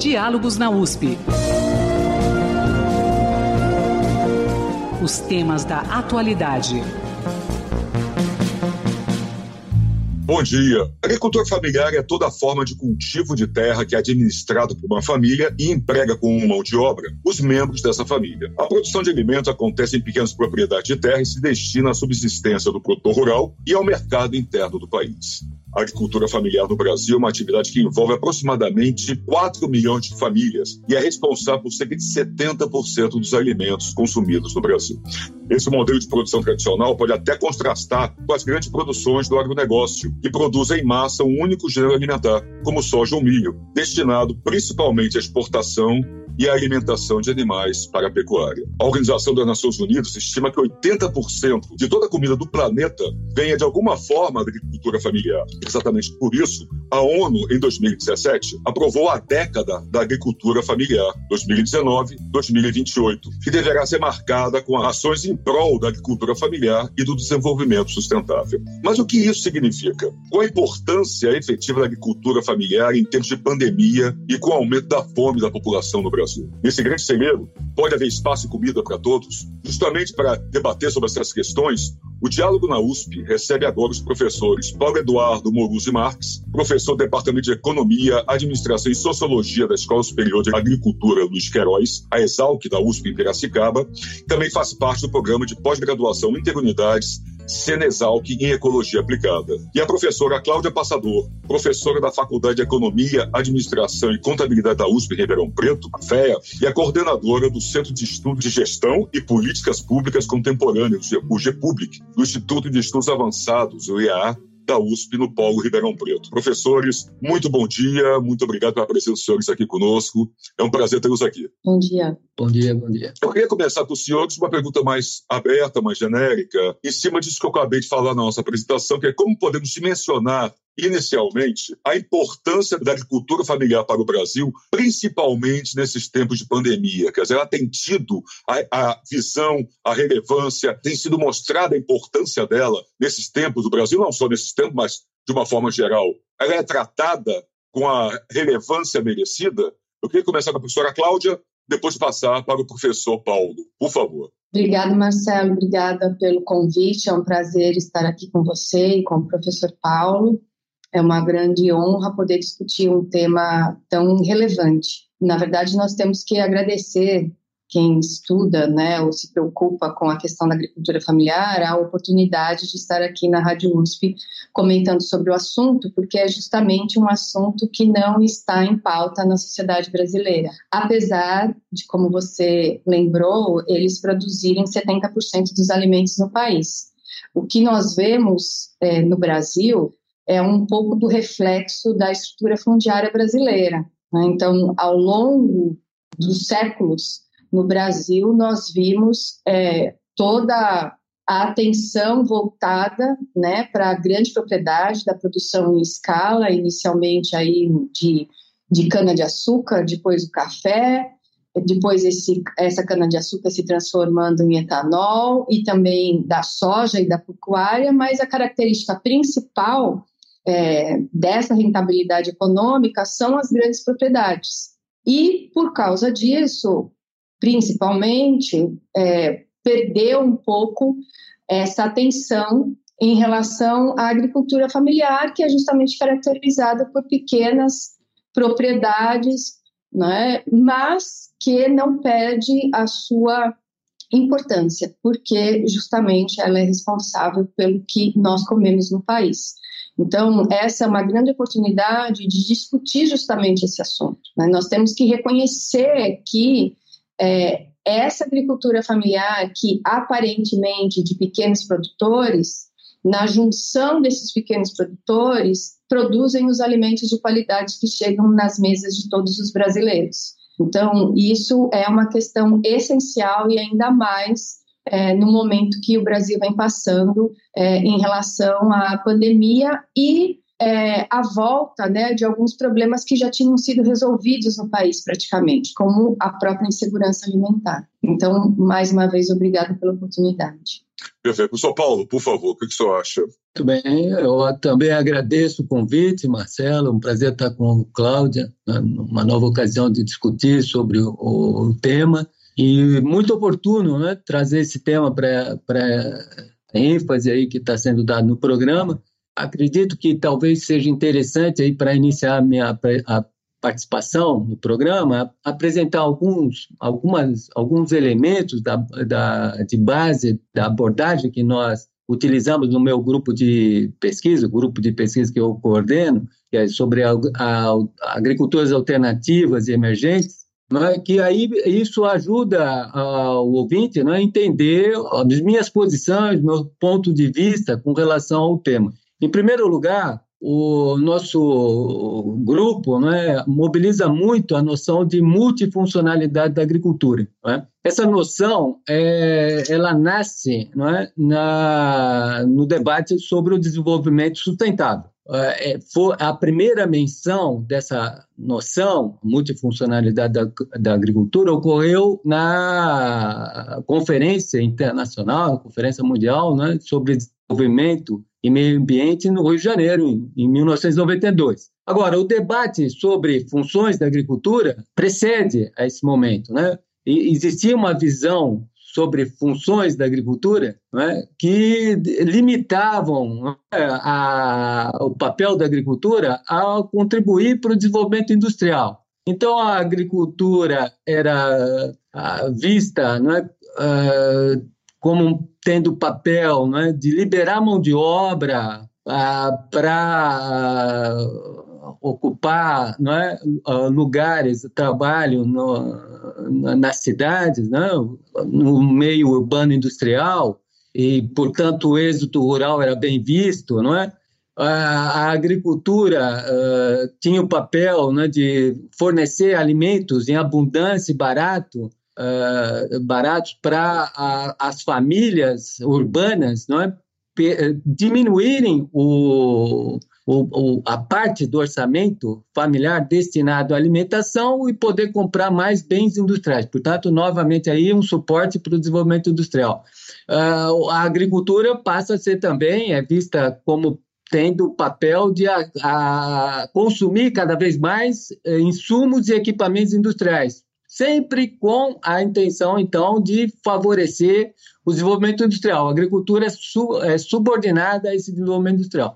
Diálogos na USP. Os temas da atualidade. Bom dia. Agricultura familiar é toda forma de cultivo de terra que é administrado por uma família e emprega como mão de obra os membros dessa família. A produção de alimentos acontece em pequenas propriedades de terra e se destina à subsistência do produtor rural e ao mercado interno do país. A agricultura familiar no Brasil é uma atividade que envolve aproximadamente 4 milhões de famílias e é responsável por cerca de 70% dos alimentos consumidos no Brasil. Esse modelo de produção tradicional pode até contrastar com as grandes produções do agronegócio, que produzem em massa um único gênero alimentar, como soja ou milho, destinado principalmente à exportação e a alimentação de animais para a pecuária. A Organização das Nações Unidas estima que 80% de toda a comida do planeta venha de alguma forma da agricultura familiar. Exatamente por isso, a ONU, em 2017, aprovou a década da agricultura familiar, 2019-2028, que deverá ser marcada com ações em prol da agricultura familiar e do desenvolvimento sustentável. Mas o que isso significa? Qual a importância efetiva da agricultura familiar em tempos de pandemia e com o aumento da fome da população no Brasil? Brasil. Nesse grande celeiro, pode haver espaço e comida para todos? Justamente para debater sobre essas questões, o Diálogo na USP recebe agora os professores Paulo Eduardo Moruzzi Marques, professor do Departamento de Economia, Administração e Sociologia da Escola Superior de Agricultura Luiz Queiroz, a Exalc da USP em Piracicaba, também faz parte do programa de pós-graduação Interunidades Senesalc em Ecologia Aplicada. E a professora Cláudia Passador, professora da Faculdade de Economia, Administração e Contabilidade da USP Ribeirão Preto, a FEA, e a coordenadora do Centro de Estudo de Gestão e Políticas Públicas Contemporâneas, o GPUBLIC, do Instituto de Estudos Avançados, o IAA, da USP no Polo Ribeirão Preto. Professores, muito bom dia, muito obrigado pela presença dos senhores aqui conosco. É um prazer tê-los aqui. Bom dia. Bom dia, bom dia. Eu queria começar com os senhores uma pergunta mais aberta, mais genérica, em cima disso que eu acabei de falar na nossa apresentação, que é como podemos dimensionar inicialmente a importância da agricultura familiar para o Brasil, principalmente nesses tempos de pandemia. Quer dizer, ela tem tido a, a, visão, a relevância, tem sido mostrada a importância dela nesses tempos do Brasil, não só nesses tempos, mas de uma forma geral. Ela é tratada com a relevância merecida. Eu queria começar com a professora Cláudia, depois passar para o professor Paulo. Por favor. Obrigada, Marcelo. Obrigada pelo convite. É um prazer estar aqui com você e com o professor Paulo. É uma grande honra poder discutir um tema tão relevante. Na verdade, nós temos que agradecer quem estuda, né, ou se preocupa com a questão da agricultura familiar, a oportunidade de estar aqui na Rádio USP comentando sobre o assunto, porque é justamente um assunto que não está em pauta na sociedade brasileira. Apesar de, como você lembrou, eles produzirem 70% dos alimentos no país. O que nós vemos é, no Brasil é um pouco do reflexo da estrutura fundiária brasileira. Né? Então, ao longo dos séculos, no Brasil, nós vimos é, toda a atenção voltada né, para a grande propriedade da produção em escala, inicialmente aí de, de cana-de-açúcar, depois o café, depois esse, essa cana-de-açúcar se transformando em etanol e também da soja e da pecuária, mas a característica principal é, dessa rentabilidade econômica são as grandes propriedades. E, por causa disso, principalmente, é, perdeu um pouco essa atenção em relação à agricultura familiar, que é justamente caracterizada por pequenas propriedades, né, mas que não perde a sua importância, porque justamente ela é responsável pelo que nós comemos no país. Então, essa é uma grande oportunidade de discutir justamente esse assunto. Né? Nós temos que reconhecer que é, essa agricultura familiar, que aparentemente de pequenos produtores, na junção desses pequenos produtores, produzem os alimentos de qualidade que chegam nas mesas de todos os brasileiros. Então, isso é uma questão essencial e ainda mais é, no momento que o Brasil vem passando é, em relação à pandemia e é, a volta né, de alguns problemas que já tinham sido resolvidos no país praticamente, como a própria insegurança alimentar. Então, mais uma vez, obrigada pela oportunidade. Perfeito. São Paulo, por favor, o que o senhor acha? Muito bem, eu também agradeço o convite, Marcelo, um prazer estar com Cláudia, né, numa nova ocasião de discutir sobre o, o tema, e muito oportuno né, trazer esse tema para a ênfase aí que está sendo dado no programa. Acredito que talvez seja interessante aí para iniciar a minha a participação no programa, apresentar alguns, algumas, alguns elementos da, da, de base da abordagem que nós utilizamos no meu grupo de pesquisa, o grupo de pesquisa que eu coordeno, que é sobre a, a, agriculturas alternativas e emergentes, é? que aí isso ajuda o ouvinte é? a entender as minhas posições, meu ponto de vista com relação ao tema. Em primeiro lugar, o nosso grupo né, mobiliza muito a noção de multifuncionalidade da agricultura. É? Essa noção é, ela nasce é, na, no debate sobre o desenvolvimento sustentável. É, foi a primeira menção dessa noção, multifuncionalidade da, da agricultura, ocorreu na Conferência Internacional, Conferência Mundial né, sobre Desenvolvimento e Meio Ambiente no Rio de Janeiro, em, em 1992. Agora, o debate sobre funções da agricultura precede a esse momento. Né? E existia uma visão sobre funções da agricultura né, que limitavam né, a, o papel da agricultura a contribuir para o desenvolvimento industrial. Então, a agricultura era vista né, como tendo papel né, de liberar mão de obra ah, para ocupar é, lugares de trabalho no, nas cidades, né, no meio urbano industrial, e, portanto, o êxito rural era bem visto, não é? A, agricultura uh, tinha o papel né, de fornecer alimentos em abundância e barato uh, baratos para as famílias urbanas não é? diminuírem o, o, o, a parte do orçamento familiar destinado à alimentação e poder comprar mais bens industriais. Portanto, novamente aí um suporte para o desenvolvimento industrial. Uh, a agricultura passa a ser também é vista como tendo o papel de a, a consumir cada vez mais eh, insumos e equipamentos industriais, sempre com a intenção, então, de favorecer o desenvolvimento industrial. A agricultura é, é subordinada a esse desenvolvimento industrial.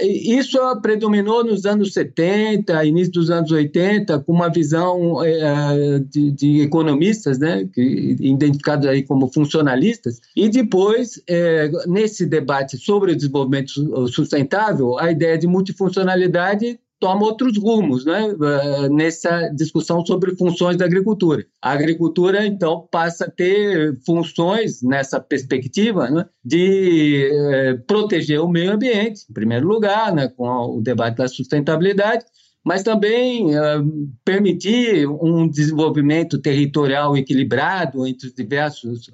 Isso predominou nos anos 70, início dos anos 80, com uma visão é, de, de, economistas, né, que, identificados aí como funcionalistas, e depois, é, nesse debate sobre o desenvolvimento sustentável, a ideia de multifuncionalidade toma outros rumos né, eh, nessa discussão sobre funções da agricultura. A agricultura, então, passa a ter funções nessa perspectiva né, de eh, proteger o meio ambiente, em primeiro lugar, né, com o debate da sustentabilidade, mas também uh, permitir um desenvolvimento territorial equilibrado entre os diversos,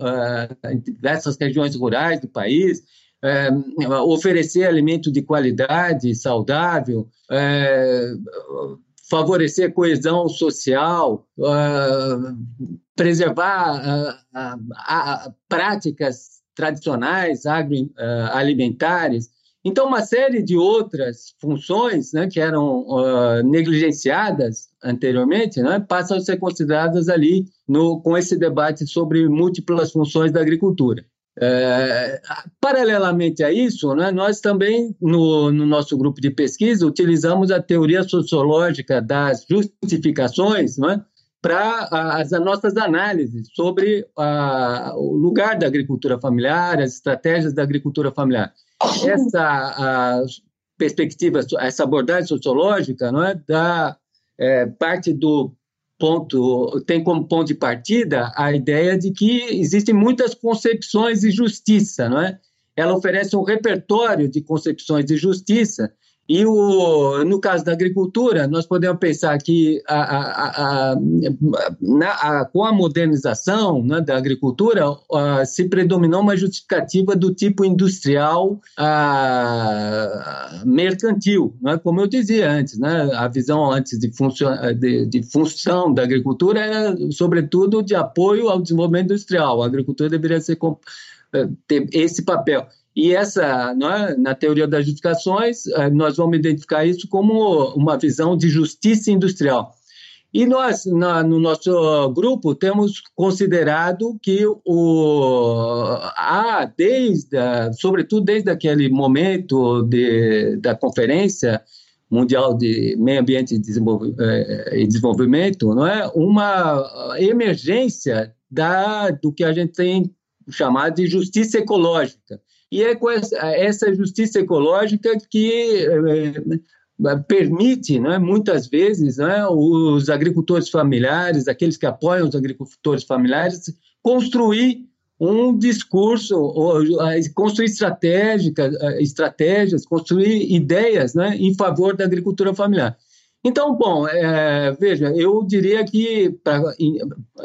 diversas regiões rurais do país, é, oferecer alimento de qualidade, saudável, é, favorecer coesão social, é, preservar práticas tradicionais agroalimentares. Então, uma série de outras funções né, que eram negligenciadas anteriormente né, passam a ser consideradas ali no, com esse debate sobre múltiplas funções da agricultura. É, paralelamente a isso, né, nós também, no, no, nosso grupo de pesquisa, utilizamos a teoria sociológica das justificações né, para as, as, nossas análises sobre a, o lugar da agricultura familiar, as estratégias da agricultura familiar. Essa perspectiva, essa abordagem sociológica não é, da é, parte do ponto, tem como ponto de partida a ideia de que existem muitas concepções de justiça, não é? Ela oferece um repertório de concepções de justiça E o, no caso da agricultura, nós podemos pensar que a, a, a, na, com a modernização né, da agricultura se predominou uma justificativa do tipo industrial mercantil, né, como eu dizia antes. Né, a visão antes de, funcio, de, de função da agricultura era, sobretudo, de apoio ao desenvolvimento industrial. A agricultura deveria ser, ter esse papel. E essa, é, na teoria das justificações, eh, nós vamos identificar isso como uma visão de justiça industrial. E nós, na, no nosso grupo, temos considerado que o, há, desde, sobretudo desde aquele momento de, da Conferência Mundial de Meio Ambiente e eh, Desenvolvimento, não é? uma emergência da, do que a gente tem chamado de justiça ecológica e é com essa, justiça ecológica que é, permite, né, muitas vezes, né, os agricultores familiares, aqueles que apoiam os agricultores familiares, construir um discurso, construir estratégias, estratégias, construir ideias né, em favor da agricultura familiar. Então, bom, é, veja, eu diria que, para in,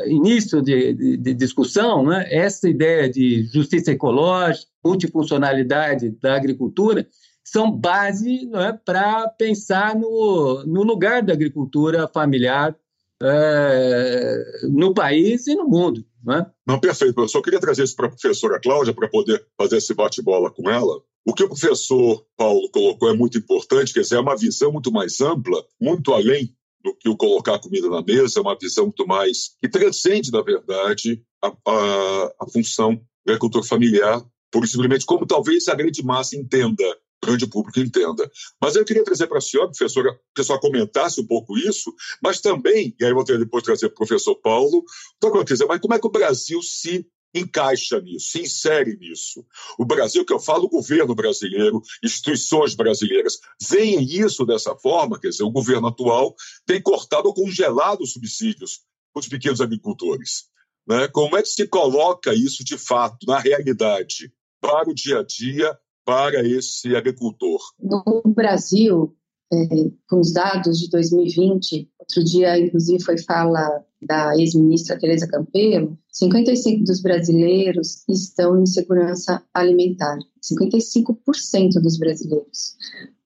início de, de, de, discussão, né, essa ideia de justiça ecológica, multifuncionalidade da agricultura, são base né, para pensar no, no lugar da agricultura familiar é, no país e no mundo. Né? Não, perfeito, professor. Eu queria trazer isso para a professora Cláudia para poder fazer esse bate-bola com ela. O que o professor Paulo colocou é muito importante, quer dizer, é uma visão muito mais ampla, muito além do que o colocar comida na mesa, é uma visão muito mais que transcende, na verdade, a, a, a função da agricultura familiar, por simplesmente como talvez a grande massa entenda grande público entenda. Mas eu queria trazer para a senhora, professora, que a senhora comentasse um pouco isso, mas também, e aí eu vou depois trazer para o professor Paulo, então, mas como é que o Brasil se encaixa nisso, se insere nisso. O Brasil, que eu falo, o governo brasileiro, instituições brasileiras, veem isso dessa forma, quer dizer, o governo atual tem cortado ou congelado os subsídios para os pequenos agricultores. Né? Como é que se coloca isso de fato, na realidade, para o dia a dia, para esse agricultor? No Brasil, é, com os dados de 2020, outro dia, inclusive, foi fala da ex-ministra Tereza Campelo, 55% dos brasileiros estão em segurança alimentar. 55% dos brasileiros.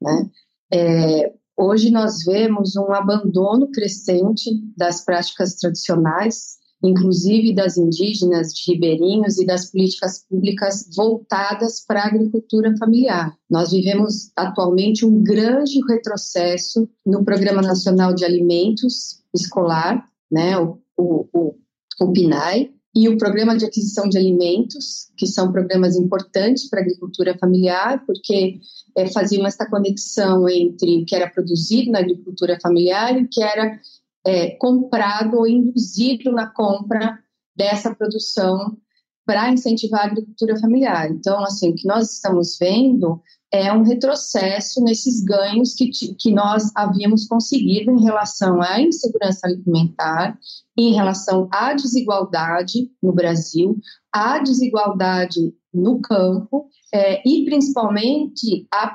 Né? É, hoje nós vemos um abandono crescente das práticas tradicionais, inclusive das indígenas, de ribeirinhos e das políticas públicas voltadas para a agricultura familiar. Nós vivemos atualmente um grande retrocesso no Programa Nacional de Alimentos Escolar, né, o, o, o, o PNAE, e o Programa de Aquisição de Alimentos, que são programas importantes para a agricultura familiar, porque é, faziam essa conexão entre o que era produzido na agricultura familiar e o que era é, comprado ou induzido na compra dessa produção para incentivar a agricultura familiar. Então, assim, o que nós estamos vendo é um retrocesso nesses ganhos que, que nós havíamos conseguido em relação à insegurança alimentar, em relação à desigualdade no Brasil, à desigualdade no campo é, e principalmente a,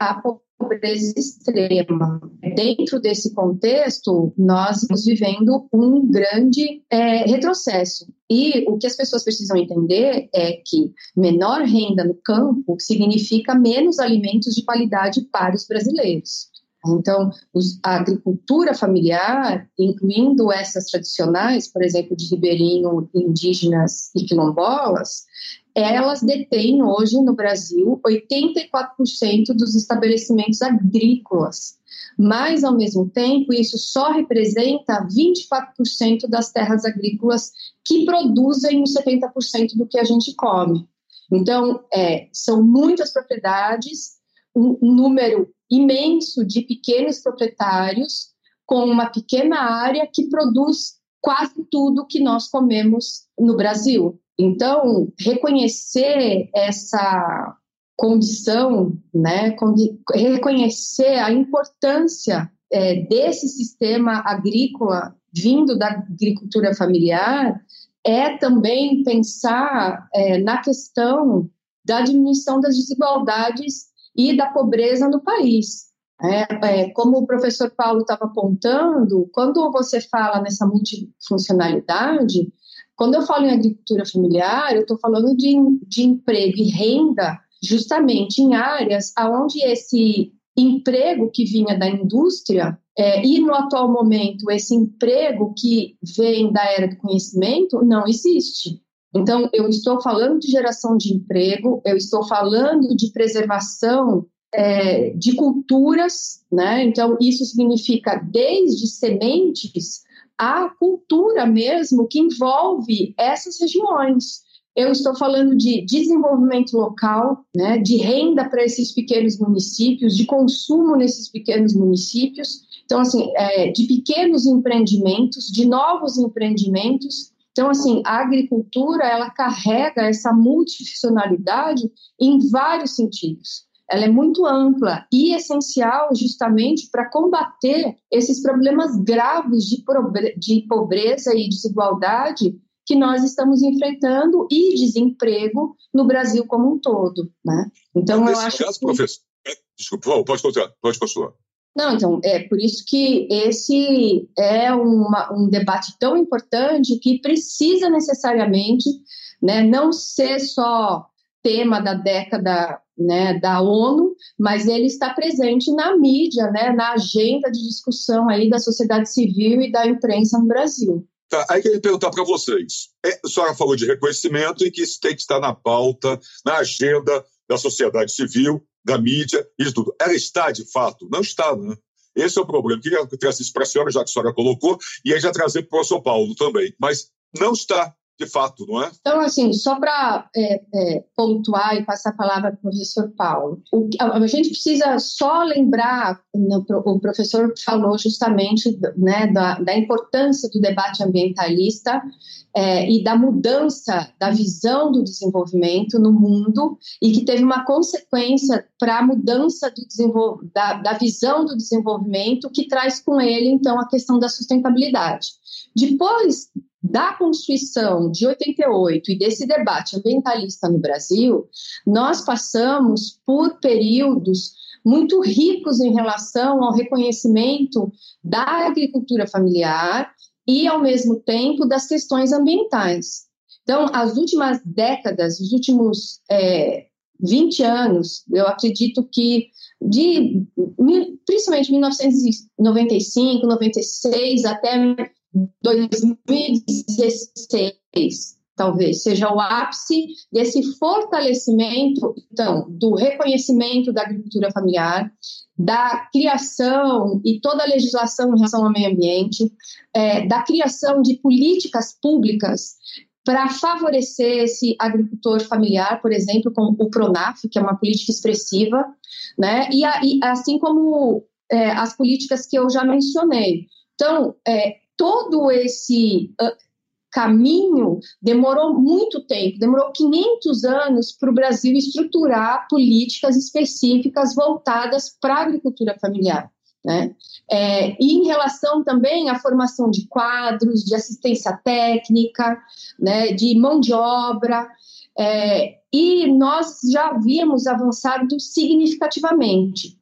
a pobreza extrema. Dentro desse contexto, nós estamos vivendo um grande é, retrocesso. E o que as pessoas precisam entender é que menor renda no campo significa menos alimentos de qualidade para os brasileiros. Então, os, a agricultura familiar, incluindo essas tradicionais, por exemplo, de ribeirinho, indígenas e quilombolas, elas detêm hoje no Brasil 84% dos estabelecimentos agrícolas. Mas, ao mesmo tempo, isso só representa 24% das terras agrícolas que produzem os 70% do que a gente come. Então, é, são muitas propriedades, um número imenso de pequenos proprietários com uma pequena área que produz quase tudo que nós comemos no Brasil. Então, reconhecer essa condição, né, reconhecer a importância é, desse sistema agrícola vindo da agricultura familiar é também pensar é, na questão da diminuição das desigualdades e da pobreza no país. É, é, como o professor Paulo estava apontando, quando você fala nessa multifuncionalidade, quando eu falo em agricultura familiar, eu estou falando de, de emprego e renda justamente em áreas onde esse emprego que vinha da indústria é, e no atual momento esse emprego que vem da era do conhecimento não existe. Então, eu estou falando de geração de emprego, eu estou falando de preservação é, de culturas, né? Então, isso significa desde sementes a cultura mesmo que envolve essas regiões. Eu estou falando de desenvolvimento local, né, de renda para esses pequenos municípios, de consumo nesses pequenos municípios. Então, assim, é, de pequenos empreendimentos, de novos empreendimentos. Então, assim, a agricultura, ela carrega essa multifuncionalidade em vários sentidos ela é muito ampla e essencial justamente para combater esses problemas graves de, de pobreza e desigualdade que nós estamos enfrentando e desemprego no Brasil como um todo, né? Então Nesse eu acho caso, que... professor, é, desculpa, pode continuar, pode continuar. Não, então, é por isso que esse é uma, um debate tão importante que precisa necessariamente né, não ser só tema da década né, da ONU, mas ele está presente na mídia, né, na agenda de discussão aí da sociedade civil e da imprensa no Brasil. Tá, aí queria perguntar para vocês. É, a senhora falou de reconhecimento e que isso tem que estar na pauta, na agenda da sociedade civil, da mídia de tudo. Ela está, de fato? Não está, né? Esse é o problema. Queria trazer isso para a senhora, já que a senhora colocou, e aí já trazer para o professor Paulo também. Mas não está de fato, não é? Então, assim, só para é, é, pontuar e passar a palavra para o professor Paulo, o, a, a, gente precisa só lembrar, no, o professor falou justamente né, da, da importância do debate ambientalista é, e da mudança da visão do desenvolvimento no mundo e que teve uma consequência para a mudança da, da visão do desenvolvimento que traz com ele, então, a questão da sustentabilidade. Depois da Constituição de 88 e desse debate ambientalista no Brasil, nós passamos por períodos muito ricos em relação ao reconhecimento da agricultura familiar e, ao mesmo tempo, das questões ambientais. Então, as últimas décadas, os últimos é, 20 anos, eu acredito que de principalmente 1995, 96 até 2016, talvez, seja o ápice desse fortalecimento, então, do reconhecimento da agricultura familiar, da criação e toda a legislação em relação ao meio ambiente, é, da criação de políticas públicas para favorecer esse agricultor familiar, por exemplo, com o Pronaf, que é uma política expressiva, né? E, a, e assim como é, as políticas que eu já mencionei. Então, é, todo esse uh, caminho demorou muito tempo, demorou 500 anos para o Brasil estruturar políticas específicas voltadas para a agricultura familiar. Né? É, e em relação também à formação de quadros, de assistência técnica, né, de mão de obra, é, e nós já havíamos avançado significativamente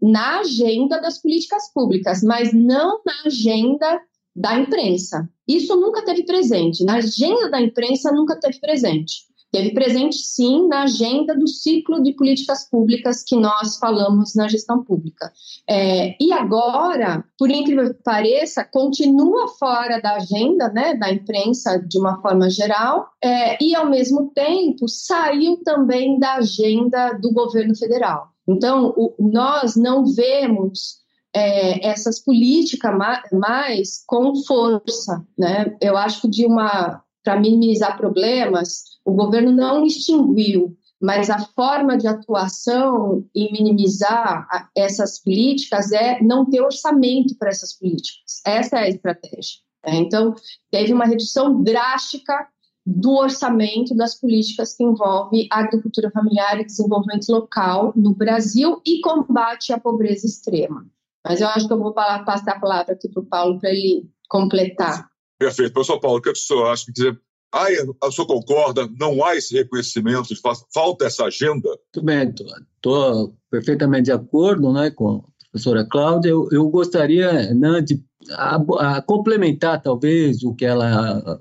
na agenda das políticas públicas, mas não na agenda da imprensa. Isso nunca teve presente. Na agenda da imprensa nunca teve presente. Teve presente, sim, na agenda do ciclo de políticas públicas que nós falamos na gestão pública. É, e agora, por incrível que pareça, continua fora da agenda né, da imprensa de uma forma geral, é, e, ao mesmo tempo, saiu também da agenda do governo federal. Então, o, nós não vemos é, essas políticas mais com força, né? Eu acho que de uma para minimizar problemas, o governo não extinguiu, mas a forma de atuação e minimizar essas políticas é não ter orçamento para essas políticas. Essa é a estratégia. Né? Então, teve uma redução drástica do orçamento das políticas que envolvem agricultura familiar e desenvolvimento local no Brasil e combate à pobreza extrema. Mas eu acho que eu vou passar a palavra aqui para o Paulo para ele completar. Perfeito. Professor Paulo, o que o senhor acha? Quer dizer, ah, o senhor concorda? Não há esse reconhecimento, falta essa agenda? Muito bem, estou perfeitamente de acordo né, com o professora Cláudia, eu, eu gostaria né, de a, a complementar, talvez, o que ela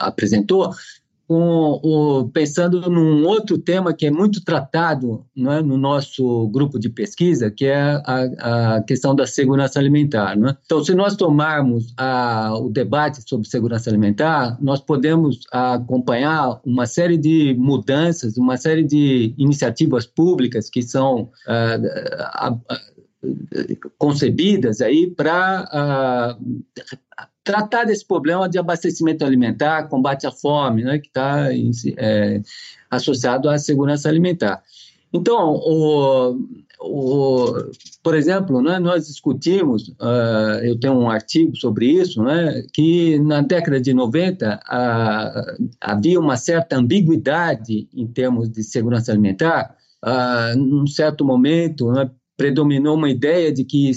apresentou, com, o, pensando num outro tema que é muito tratado é, no nosso grupo de pesquisa, que é a, a questão da segurança alimentar. É? Então, se nós tomarmos a, o debate sobre segurança alimentar, nós podemos acompanhar uma série de mudanças, uma série de iniciativas públicas que são ah, concebidas aí para tratar desse problema de abastecimento alimentar, combate à fome, né, que está é, associado à segurança alimentar. Então, o, o, por exemplo, né, nós discutimos, uh, eu tenho um artigo sobre isso, né, que na década de 90 uh, havia uma certa ambiguidade em termos de segurança alimentar. Uh, num certo momento, né, predominou uma ideia de que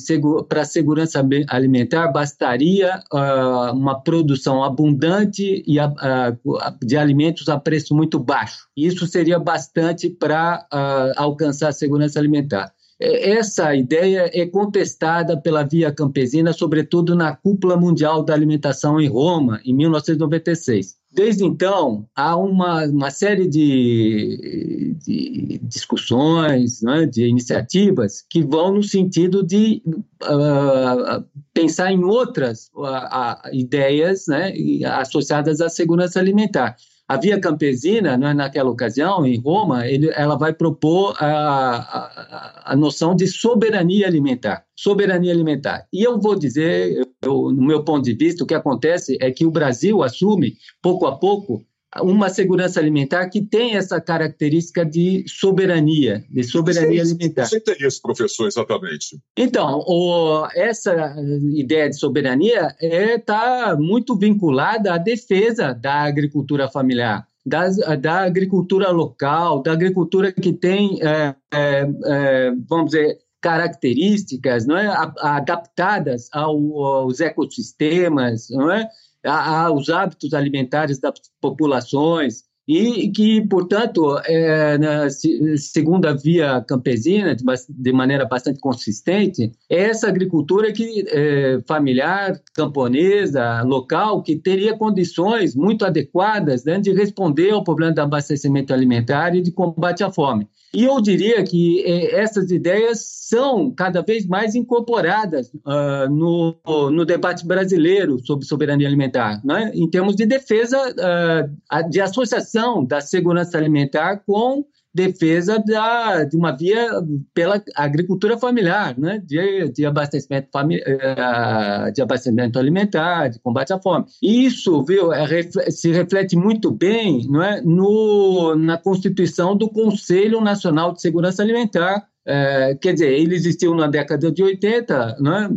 para a segurança alimentar bastaria uh, uma produção abundante e, uh, de alimentos a preço muito baixo. Isso seria bastante para uh, alcançar a segurança alimentar. Essa ideia é contestada pela Via Campesina, sobretudo na Cúpula Mundial da Alimentação em Roma, em 1996. Desde então, há uma, uma série de, de discussões, né, de iniciativas que vão no sentido de uh, pensar em outras uh, uh, ideias né, associadas à segurança alimentar. A Via Campesina, né, naquela ocasião, em Roma, ele, ela vai propor a, a, a, noção de soberania alimentar. Soberania alimentar. E eu vou dizer, eu, no meu ponto de vista, o que acontece é que o Brasil assume, pouco a pouco, uma segurança alimentar que tem essa característica de soberania, de soberania Sim, alimentar. Você tem isso, professor, exatamente. Então, o, essa ideia de soberania está é, tá muito vinculada à defesa da agricultura familiar. Da, da agricultura local, da agricultura que tem, é, é, é vamos dizer, características não é, adaptadas ao, aos ecossistemas, não é? Aos hábitos alimentares das populações e que, portanto, é, na, segundo a via campesina, de, de, maneira bastante consistente, é essa agricultura que, é, familiar, camponesa, local, que teria condições muito adequadas né, de responder ao problema do abastecimento alimentar e de combate à fome. E eu diria que eh, essas ideias são cada vez mais incorporadas uh, no, no debate brasileiro sobre soberania alimentar, né? em termos de defesa, uh, de associação da segurança alimentar com defesa da, de uma via pela agricultura familiar, né? de, de, abastecimento fami eh, de abastecimento alimentar, de combate à fome. Isso viu, é, se reflete muito bem não é? no, na constituição do Conselho Nacional de Segurança Alimentar, é, quer dizer, ele existiu na década de 80, né?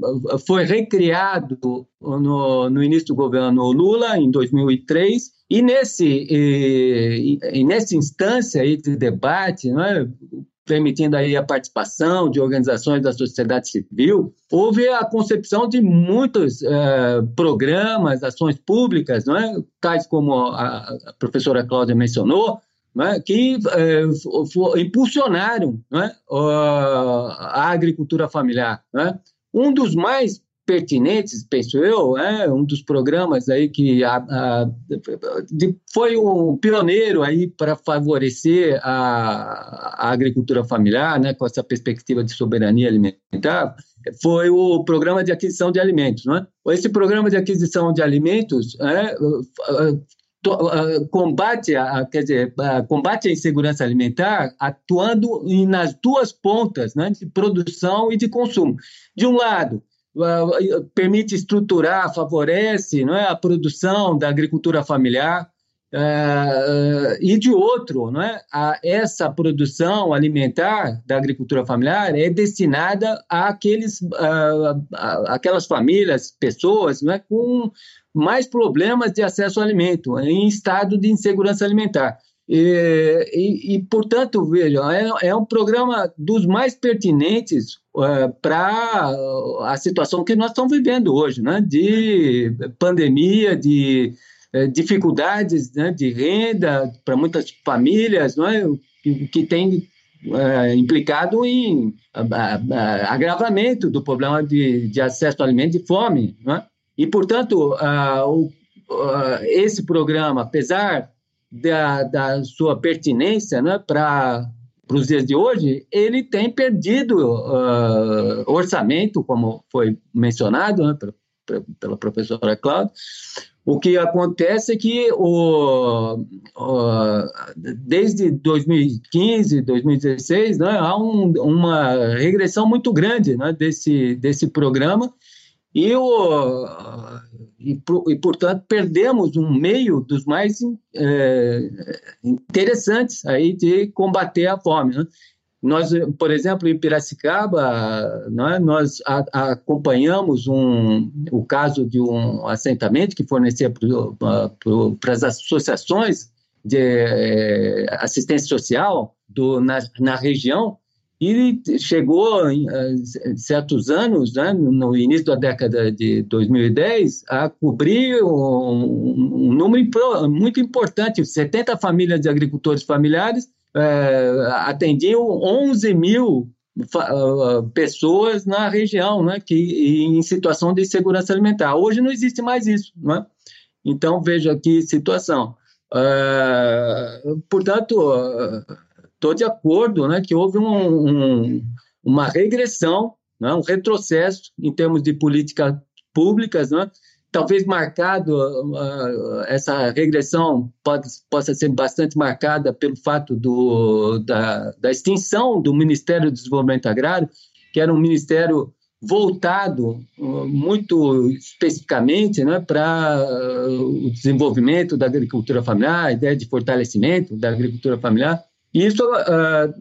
foi recriado no, no início do governo Lula, em 2003, e nesse, e, e nessa instância aí de debate, né? permitindo aí a participação de organizações da sociedade civil, houve a concepção de muitos uh, programas, ações públicas, não é? tais como a, a professora Cláudia mencionou, né, que é, impulsionaram né, a agricultura familiar. Né? Um dos mais pertinentes, penso eu, é um dos programas aí que a, a, de, foi um pioneiro aí para favorecer a, a, agricultura familiar, né, com essa perspectiva de soberania alimentar, foi o programa de aquisição de alimentos. Né? Esse programa de aquisição de alimentos é, combate a, quer dizer, combate a insegurança alimentar atuando nas duas pontas, né, de produção e de consumo. De um lado, permite estruturar, favorece não é, a produção da agricultura familiar, Uh, e de outro, não é? a, essa produção alimentar da agricultura familiar é destinada àqueles, àquelas famílias, pessoas não é? com mais problemas de acesso ao alimento, em estado de insegurança alimentar. E, e, e portanto, vejam, é, é, um programa dos mais pertinentes uh, para a situação que nós estamos vivendo hoje, né? de pandemia, de uh, dificuldades né? de renda para muitas famílias, não é? que, que têm é, implicado em agravamento do problema de, de acesso ao alimento e fome. Né? E, portanto, o, esse programa, apesar da, da sua pertinência né, para os dias de hoje, ele tem perdido uh, orçamento, como foi mencionado né, pela, pela professora Cláudia, o que acontece é que o, o, desde 2015, 2016, né, há um, uma regressão muito grande né, desse, desse programa. E, o, e, e, portanto, perdemos um meio dos mais é, interessantes aí de combater a fome. Né? Nós, por exemplo, em Piracicaba, é? nós a, a acompanhamos um, o caso de um assentamento que fornecia para as associações de é, assistência social do, na, na região e chegou em certos anos, né, no início da década de 2010, a cobrir um, um número muito importante, 70 famílias de agricultores familiares é, atendiam 11 mil ah, pessoas na região, né, que em situação de segurança alimentar. Hoje não existe mais isso, né? Então veja que situação. Uh, portanto, estou de acordo, né, que houve um, um, uma regressão, né, um retrocesso em termos de políticas públicas, né, talvez marcado, uh, essa regressão pode, possa ser bastante marcada pelo fato do, da, da extinção do Ministério do Desenvolvimento Agrário, que era um ministério voltado uh, muito especificamente né, para o desenvolvimento da agricultura familiar, a ideia de fortalecimento da agricultura familiar, isso uh,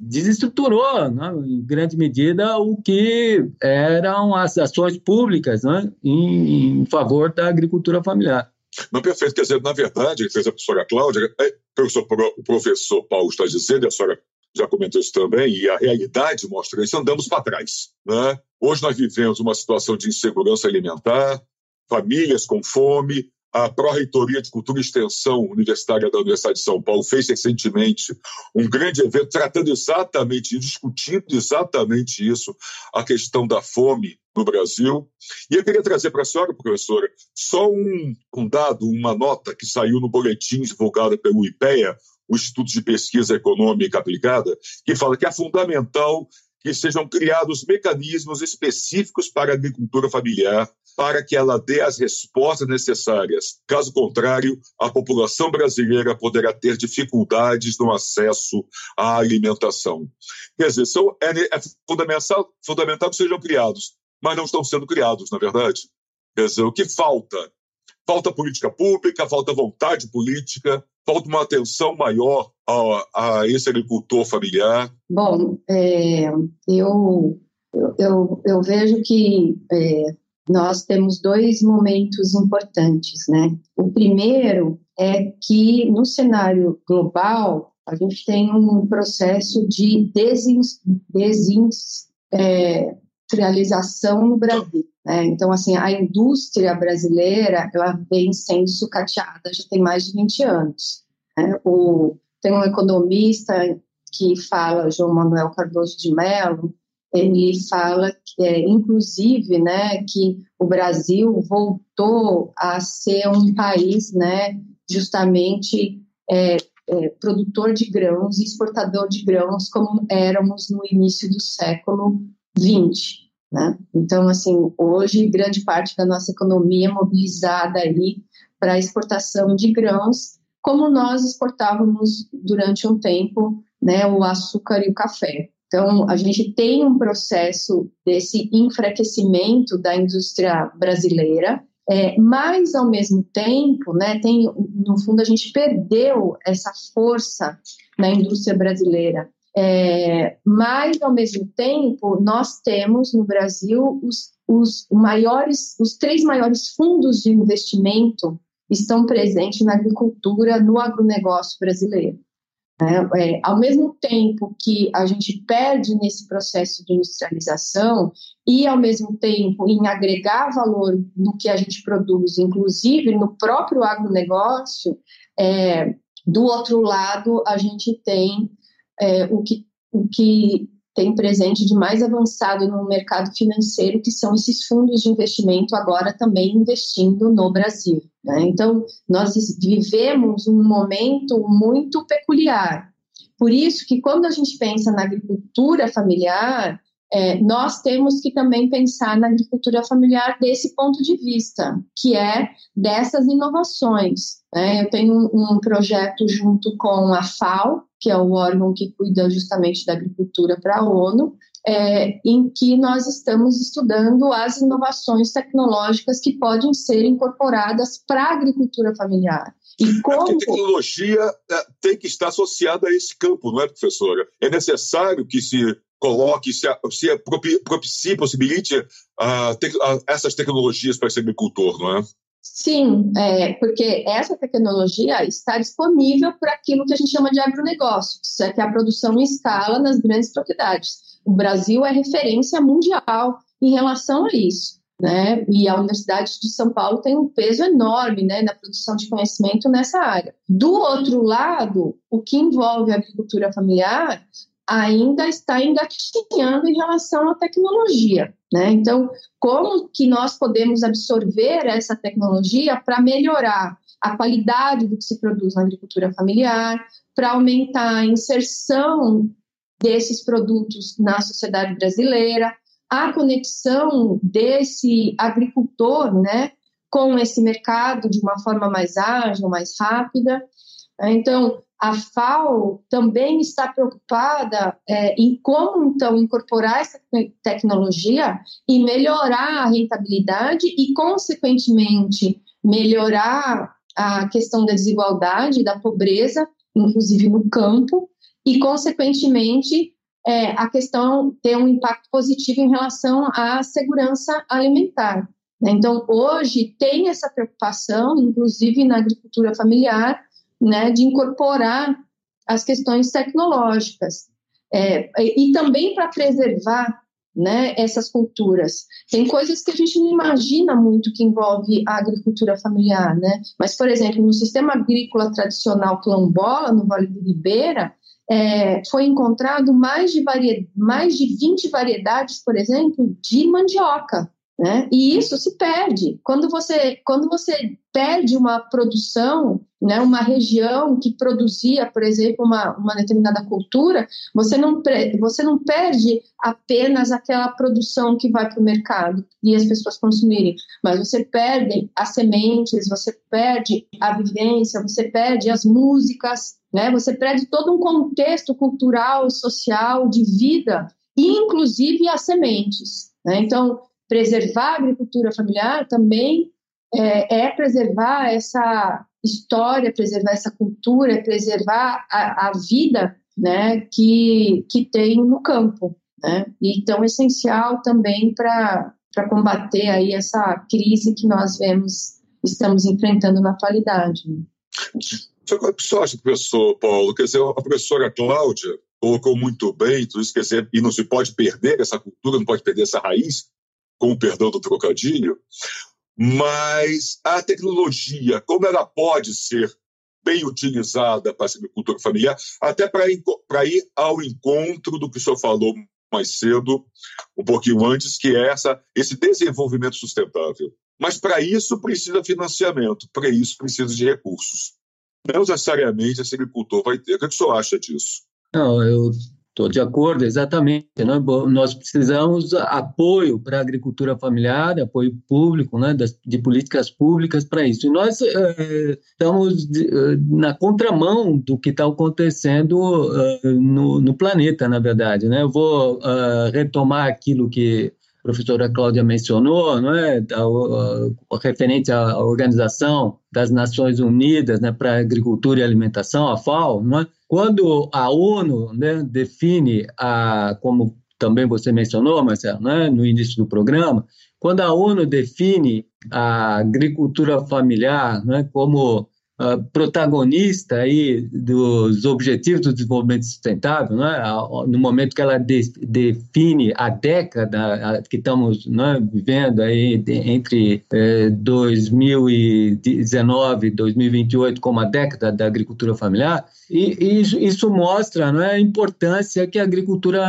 desestruturou, né, em grande medida, o que eram as ações públicas né, em, em, favor da agricultura familiar. Não, perfeito. Quer dizer, na verdade, fez a professora Cláudia, é, o professor Paulo está dizendo, e a senhora já comentou isso também, e a realidade mostra isso, andamos para trás. Né? Hoje nós vivemos uma situação de insegurança alimentar, famílias com fome, a Pró-Reitoria de Cultura e Extensão Universitária da Universidade de São Paulo fez recentemente um grande evento tratando exatamente, discutindo exatamente isso, a questão da fome no Brasil. E eu queria trazer para a senhora, professora, só um, um dado, uma nota que saiu no boletim divulgado pelo IPEA, o Instituto de Pesquisa Econômica Aplicada, que fala que é fundamental que sejam criados mecanismos específicos para a agricultura familiar, para que ela dê as respostas necessárias. Caso contrário, a população brasileira poderá ter dificuldades no acesso à alimentação. Quer dizer, são, é, é fundamental, fundamental que sejam criados, mas não estão sendo criados, na verdade. Quer dizer, o que falta? Falta política pública, falta vontade política, falta uma atenção maior a, a esse agricultor familiar? Bom, é, eu, eu, eu, vejo que é, nós temos dois momentos importantes, né? O primeiro é que no cenário global a gente tem um processo de desindustrialização é, no Brasil. Né? Então, assim, a indústria brasileira ela vem sendo sucateada já tem mais de 20 anos. Né? O, tem um economista que fala, João Manuel Cardoso de Mello, ele fala, é, inclusive, né, que o Brasil voltou a ser um país, né, justamente é, é, produtor de grãos e exportador de grãos, como éramos no início do século XX. Né? Então, assim, hoje grande parte da nossa economia é mobilizada aí para exportação de grãos, como nós exportávamos durante um tempo, né, o açúcar e o café. Então, a gente tem um processo desse enfraquecimento da indústria brasileira, é, mas, ao mesmo tempo, né, tem, no fundo, a gente perdeu essa força na indústria brasileira. É, mas, ao mesmo tempo, nós temos no Brasil os, os maiores, os três maiores fundos de investimento estão presentes na agricultura, no agronegócio brasileiro. É, é, ao mesmo tempo que a gente perde nesse processo de industrialização e, ao mesmo tempo, em agregar valor no que a gente produz, inclusive no próprio agronegócio, é, do outro lado, a gente tem é, o, que, o que tem presente de mais avançado no mercado financeiro, que são esses fundos de investimento agora também investindo no Brasil. Né? Então, nós vivemos um momento muito peculiar. Por isso que quando a gente pensa na agricultura familiar, é, nós temos que também pensar na agricultura familiar desse ponto de vista, que é dessas inovações. Né? Eu tenho um, um projeto junto com a FAO, que é o órgão que cuida justamente da agricultura para a ONU, é, em que nós estamos estudando as inovações tecnológicas que podem ser incorporadas para a agricultura familiar. E como... A tecnologia é, tem que estar associada a esse campo, não é, professora? É necessário que se coloque, se, se propicie, possibilite uh, te, uh, essas tecnologias para esse agricultor, não é? Sim, é, porque essa tecnologia está disponível para aquilo que a gente chama de agronegócio, que é a produção em escala nas grandes propriedades. O Brasil é referência mundial em relação a isso. Né? E a Universidade de São Paulo tem um peso enorme né, na produção de conhecimento nessa área. Do outro lado, o que envolve a agricultura familiar ainda está engatinhando em relação à tecnologia. Né? Então, como que nós podemos absorver essa tecnologia para melhorar a qualidade do que se produz na agricultura familiar, para aumentar a inserção desses produtos na sociedade brasileira, a conexão desse agricultor né, com esse mercado de uma forma mais ágil, mais rápida. Então, a FAO também está preocupada é, em como, então, incorporar essa tecnologia e melhorar a rentabilidade e, consequentemente, melhorar a questão da desigualdade, da pobreza, inclusive no campo, e, consequentemente, é, a questão ter um impacto positivo em relação à segurança alimentar. Né? Então, hoje, tem essa preocupação, inclusive na agricultura familiar, né, de incorporar as questões tecnológicas. É, e também para preservar né, essas culturas. Tem coisas que a gente não imagina muito que envolve a agricultura familiar, né? Mas, por exemplo, no sistema agrícola tradicional quilombola, no Vale do Ribeira, é, foi encontrado mais de, mais de 20 variedades, por exemplo, de mandioca. Né? E isso se perde. Quando você, quando você perde uma produção, né, uma região que produzia, por exemplo, uma, uma determinada cultura, você não, você não perde apenas aquela produção que vai para o mercado e as pessoas consumirem, mas você perde as sementes, você perde a vivência, você perde as músicas, né? você perde todo um contexto cultural, social, de vida, inclusive as sementes. Né? Então, preservar a agricultura familiar também é, é, preservar essa história, preservar essa cultura, preservar a, a vida né, que, que tem no campo. Né? E tão essencial também para combater aí essa crise que nós vemos, estamos enfrentando na atualidade. Só que a acha, professor Paulo, quer dizer, a professora Cláudia colocou muito bem tudo isso, quer dizer, e não se pode perder essa cultura, não pode perder essa raiz, com o perdão do trocadilho, mas a tecnologia, como ela pode ser bem utilizada para a agricultura familiar, até para ir, ao encontro do que o senhor falou mais cedo, um pouquinho antes, que é essa, esse desenvolvimento sustentável. Mas para isso precisa financiamento, para isso precisa de recursos. Não necessariamente esse agricultor vai ter. O que, é que o senhor acha disso? Não, eu Estou de acordo, exatamente. Né? Nós precisamos apoio para a agricultura familiar, apoio público, né? de políticas públicas para isso. E nós eh, estamos eh, na contramão do que está acontecendo eh, no, no, planeta, na verdade. Né? Eu vou retomar aquilo que professora Cláudia mencionou, não é? A, a, referente à Organização das Nações Unidas né, para a Agricultura e Alimentação, a FAO, não é? Quando a ONU né, define, a, como também você mencionou, Marcelo, né, no início do programa, quando a ONU define a agricultura familiar né, como uh, protagonista aí dos Objetivos do Desenvolvimento Sustentável, né? no momento que ela de, define a década que estamos né, vivendo aí de, entre eh, 2019 e 2028 como a década da agricultura familiar, e, e isso mostra né, a importância que a agricultura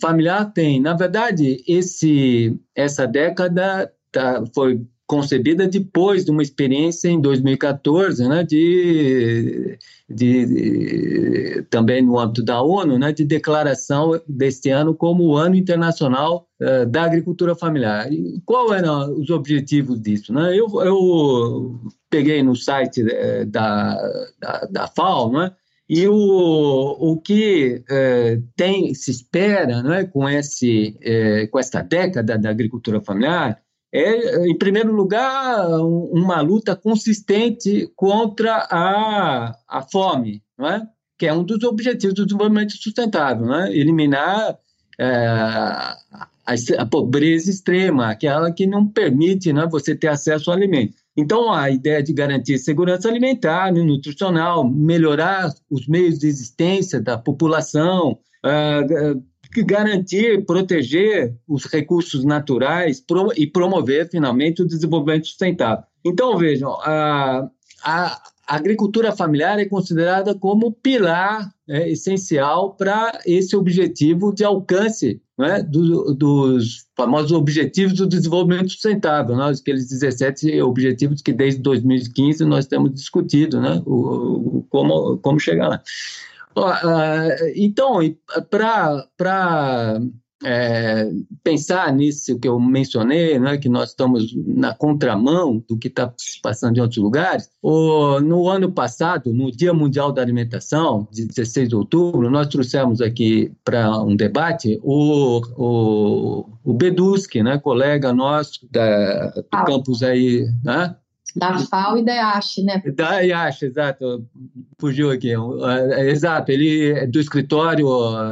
familiar tem. Na verdade, esse, essa década tá, foi concebida depois de uma experiência em 2014, né, de, de, também no âmbito da ONU, né, de declaração deste ano como o Ano Internacional uh, da Agricultura Familiar. E qual eram os objetivos disso? Né? Eu, eu peguei no site uh, da, da, da FAO, né, e o, o que eh, tem, se espera né, com, esse, com esta década da agricultura familiar é, em primeiro lugar, uma luta consistente contra a, a fome, não é? que é um dos objetivos do desenvolvimento sustentável, né? eliminar é, a, a, pobreza extrema, aquela que não permite né, você ter acesso ao alimento. Então, a ideia de garantir segurança alimentar, né, nutricional, melhorar os meios de existência da população, uh, garantir, proteger os recursos naturais e promover, finalmente, o desenvolvimento sustentável. Então, vejam, a, a agricultura familiar é considerada como pilar é, essencial para esse objetivo de alcance né, do, dos famosos Objetivos do Desenvolvimento Sustentável, né, aqueles 17 objetivos que desde 2015 nós temos discutido né, o como, como chegar lá. Então, para é, pensar nisso que eu mencionei, né, que nós estamos na contramão do que está passando em outros lugares, o, no ano passado, no Dia Mundial da Alimentação, de 16 de outubro, nós trouxemos aqui para um debate o, o, o Beduski, né, colega nosso da, do ah. campus aí, né, da FAO e da IASH, né? Da IASH, exato. Fugiu aqui. É, exato, ele é do escritório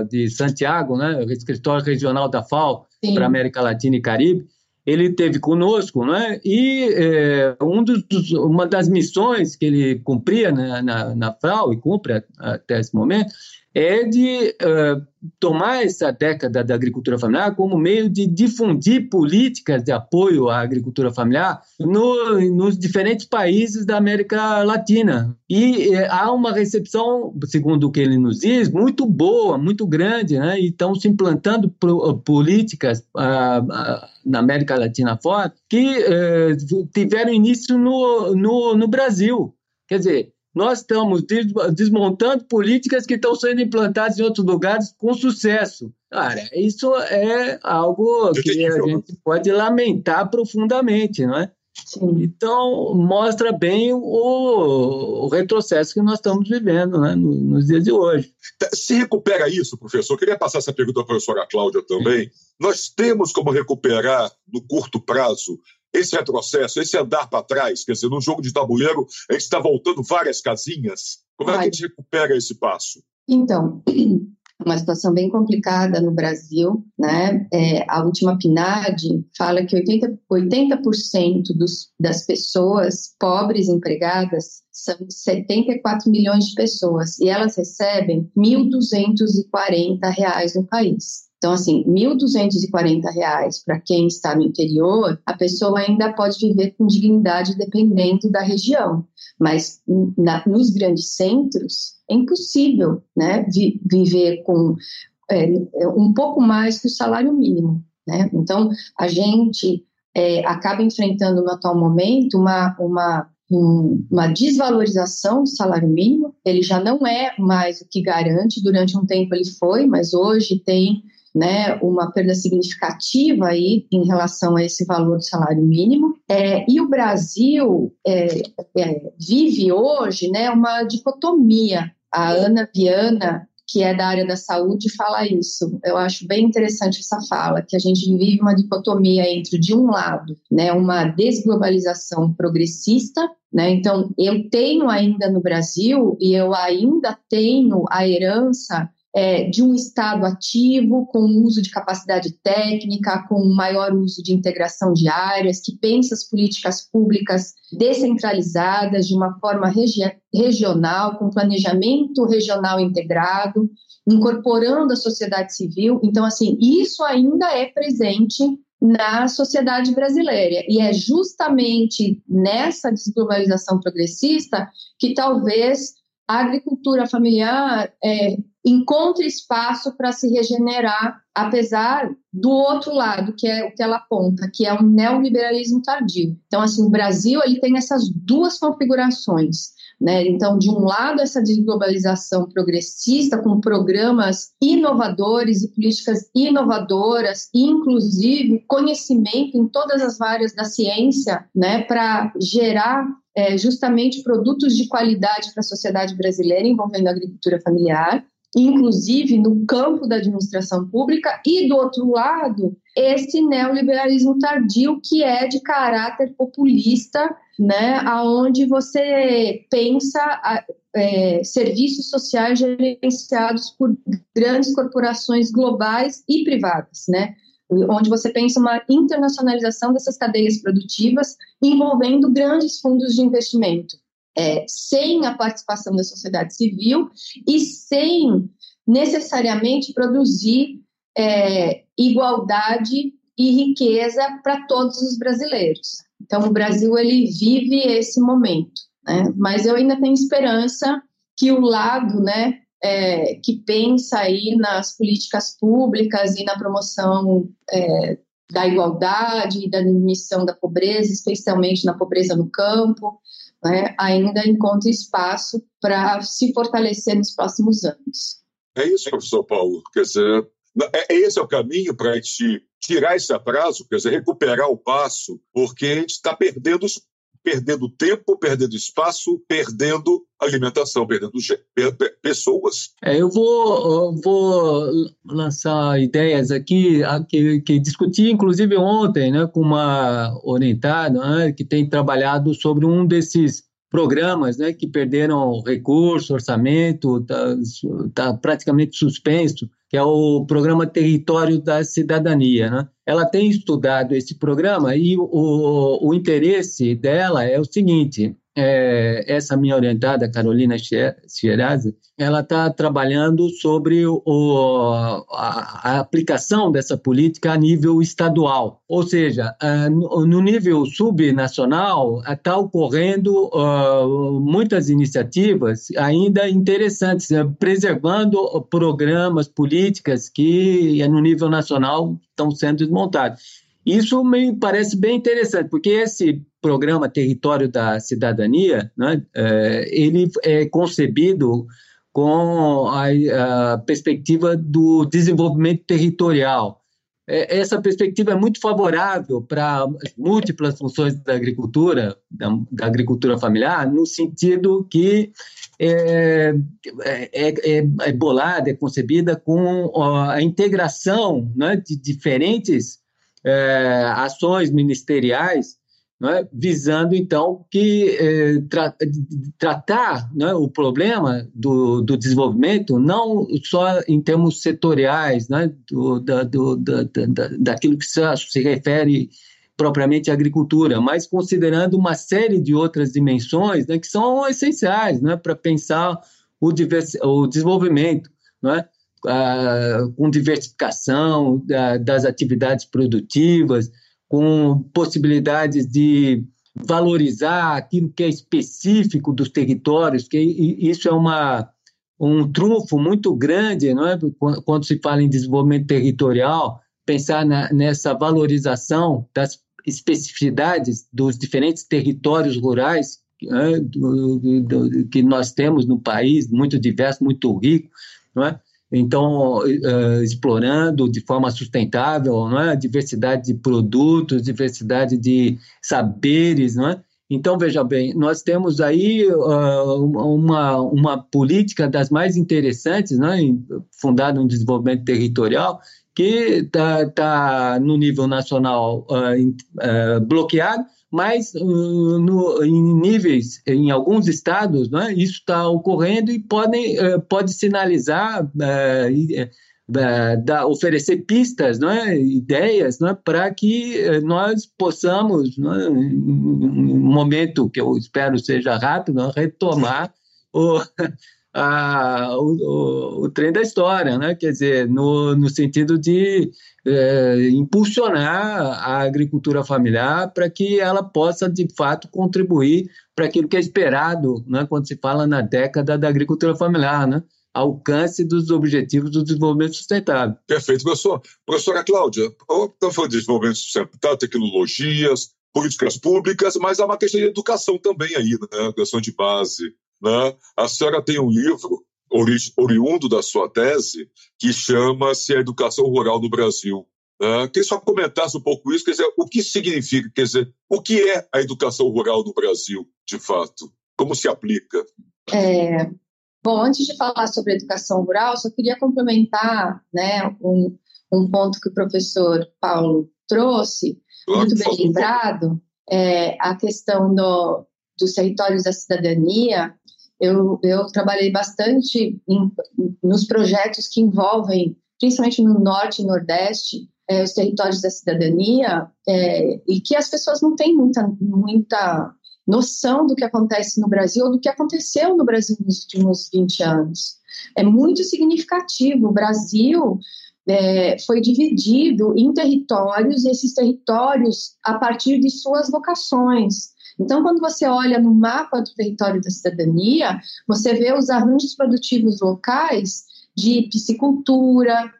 de Santiago, né? O escritório regional da FAO para América Latina e Caribe. Ele teve conosco, né? E é, um dos, uma das missões que ele cumpria né, na, na FAO e cumpre até esse momento é de uh, tomar essa década da agricultura familiar como meio de difundir políticas de apoio à agricultura familiar no, nos diferentes países da América Latina. E uh, há uma recepção, segundo o que ele nos diz, muito boa, muito grande, né? e estão se implantando pro, políticas uh, na América Latina fora que tiveram início no, no, no Brasil. Quer dizer, nós estamos desmontando políticas que estão sendo implantadas em outros lugares com sucesso. Cara, isso é algo que a gente pode lamentar profundamente, não é? Sim. Então, mostra bem o, o, retrocesso que nós estamos vivendo né, nos dias de hoje. Se recupera isso, professor? Eu queria passar essa pergunta à professora Cláudia também. Sim. Nós temos como recuperar, no curto prazo, esse retrocesso, esse andar para trás, quer dizer, no jogo de tabuleiro, a gente está voltando várias casinhas. Como é que a gente recupera esse passo? Então, uma situação bem complicada no Brasil, né? É, a última PNAD fala que 80%, 80 dos, das pessoas pobres empregadas são 74 milhões de pessoas e elas recebem R$ 1.240 no país. Então, assim, R$ 1.240 para quem está no interior, a pessoa ainda pode viver com dignidade dependendo da região. Mas na, nos grandes centros, é impossível né, vi, viver com é, um pouco mais que o salário mínimo. Né? Então, a gente é, acaba enfrentando no atual momento uma, uma uma desvalorização do salário mínimo. Ele já não é mais o que garante, durante um tempo ele foi, mas hoje tem né, uma perda significativa aí em relação a esse valor do salário mínimo. É, e o Brasil é, é, vive hoje né, uma dicotomia. A Ana Viana, que é da área da saúde, fala isso. Eu acho bem interessante essa fala, que a gente vive uma dicotomia entre, de um lado, né, uma desglobalização progressista, né, então eu tenho ainda no Brasil e eu ainda tenho a herança é, de um Estado ativo, com uso de capacidade técnica, com maior uso de integração de áreas, que pensa as políticas públicas descentralizadas de uma forma regi regional, com planejamento regional integrado, incorporando a sociedade civil. Então, assim, isso ainda é presente na sociedade brasileira. E é justamente nessa desglobalização progressista que talvez a agricultura familiar é, encontre espaço para se regenerar, apesar do outro lado, que é o que ela aponta, que é o neoliberalismo tardio. Então, assim, o Brasil ele tem essas duas configurações. Né? Então, de um lado, essa desglobalização progressista, com programas inovadores e políticas inovadoras, inclusive conhecimento em todas as áreas da ciência, né, para gerar é, justamente produtos de qualidade para a sociedade brasileira envolvendo a agricultura familiar, inclusive no campo da administração pública, e do outro lado, esse neoliberalismo tardio que é de caráter populista, né, aonde você pensa é, serviços sociais gerenciados por grandes corporações globais e privadas, né, onde você pensa uma internacionalização dessas cadeias produtivas envolvendo grandes fundos de investimento é, sem a participação da sociedade civil e sem necessariamente produzir é, igualdade e riqueza para todos os brasileiros. Então, o Brasil ele vive esse momento, né? mas eu ainda tenho esperança que o lado, né, é, que pensa aí nas políticas públicas e na promoção é, da igualdade da diminuição da pobreza, especialmente na pobreza no campo, né, ainda encontra espaço para se fortalecer nos próximos anos. É isso, professor Paulo. Quer dizer, é, esse é o caminho para a gente tirar esse atraso, quer dizer, recuperar o passo, porque a gente está perdendo, perdendo tempo, perdendo espaço, perdendo alimentação, perdendo pessoas. É, eu vou, vou lançar ideias aqui que, que discuti, inclusive ontem, né, com uma orientada né, que tem trabalhado sobre um desses programas né, que perderam recurso, orçamento, está tá praticamente suspenso, que é o programa Território da Cidadania. Né? Ela tem estudado esse programa e o, o interesse dela é o seguinte: é, essa minha orientada, Carolina Schierazzi, ela está trabalhando sobre o, a, a, aplicação dessa política a nível estadual. Ou seja, no, no nível subnacional está ocorrendo uh, muitas iniciativas ainda interessantes, né, preservando programas, políticas que no nível nacional estão sendo desmontados. Isso me parece bem interessante, porque esse programa Território da Cidadania, né, é, ele é concebido com a, a, perspectiva do desenvolvimento territorial. É, essa perspectiva é muito favorável para múltiplas funções da agricultura, da, da, agricultura familiar, no sentido que é, é, é, é bolada, é concebida com a integração né, de diferentes é, ações ministeriais é? visando então que é, tra tratar é, o problema do, do, desenvolvimento não só em termos setoriais, né, do, da, do, da, da, daquilo que se, se refere propriamente à agricultura, mas considerando uma série de outras dimensões né, que são essenciais né, para pensar o, o desenvolvimento. Né? com diversificação da, das atividades produtivas, com possibilidades de valorizar aquilo que é específico dos territórios, que isso é uma, um trunfo muito grande, não é? Quando se fala em desenvolvimento territorial, pensar na, nessa valorização das especificidades dos diferentes territórios rurais é? do, que nós temos no país, muito diverso, muito rico, não é? Então uh, explorando de forma sustentável não é? diversidade de produtos, diversidade de saberes, é? Então, veja bem, nós temos aí uh, uma, uma política das mais interessantes, né, fundada no desenvolvimento territorial, que está tá no nível nacional uh, uh, bloqueado, mas uh, no, em níveis, em alguns estados, né, isso está ocorrendo e podem, uh, pode sinalizar, uh, da, oferecer pistas, né, ideias, né, para que nós possamos, né, um momento que eu espero seja rápido, né, retomar o, a, o, o, o, trem da história, né? quer dizer, no, no sentido de é, impulsionar a agricultura familiar para que ela possa, de fato, contribuir para aquilo que é esperado né? quando se fala na década da agricultura familiar, né? alcance dos objetivos do desenvolvimento sustentável. Perfeito, professor. Professora Cláudia, estamos falando de desenvolvimento sustentável, tecnologias, políticas públicas, mas há uma questão de educação também aí, né? educação de base, né? A senhora tem um livro ori oriundo da sua tese que chama-se A Educação Rural no Brasil. Né? Queria só comentasse um pouco isso, quer dizer, o que significa, quer dizer, o que é a educação rural no Brasil, de fato? Como se aplica? É, bom, antes de falar sobre educação rural, só queria complementar né, um, um ponto que o professor Paulo trouxe, claro, muito bem lembrado, é, a questão do, dos territórios da cidadania, eu, eu trabalhei bastante em, nos projetos que envolvem, principalmente no Norte e Nordeste, é, os territórios da cidadania, é, e que as pessoas não têm muita, muita noção do que acontece no Brasil ou do que aconteceu no Brasil nos últimos 20 anos. É muito significativo. O Brasil é, foi dividido em territórios, e esses territórios, a partir de suas vocações. Então, quando você olha no mapa do território da cidadania, você vê os arranjos produtivos locais de piscicultura,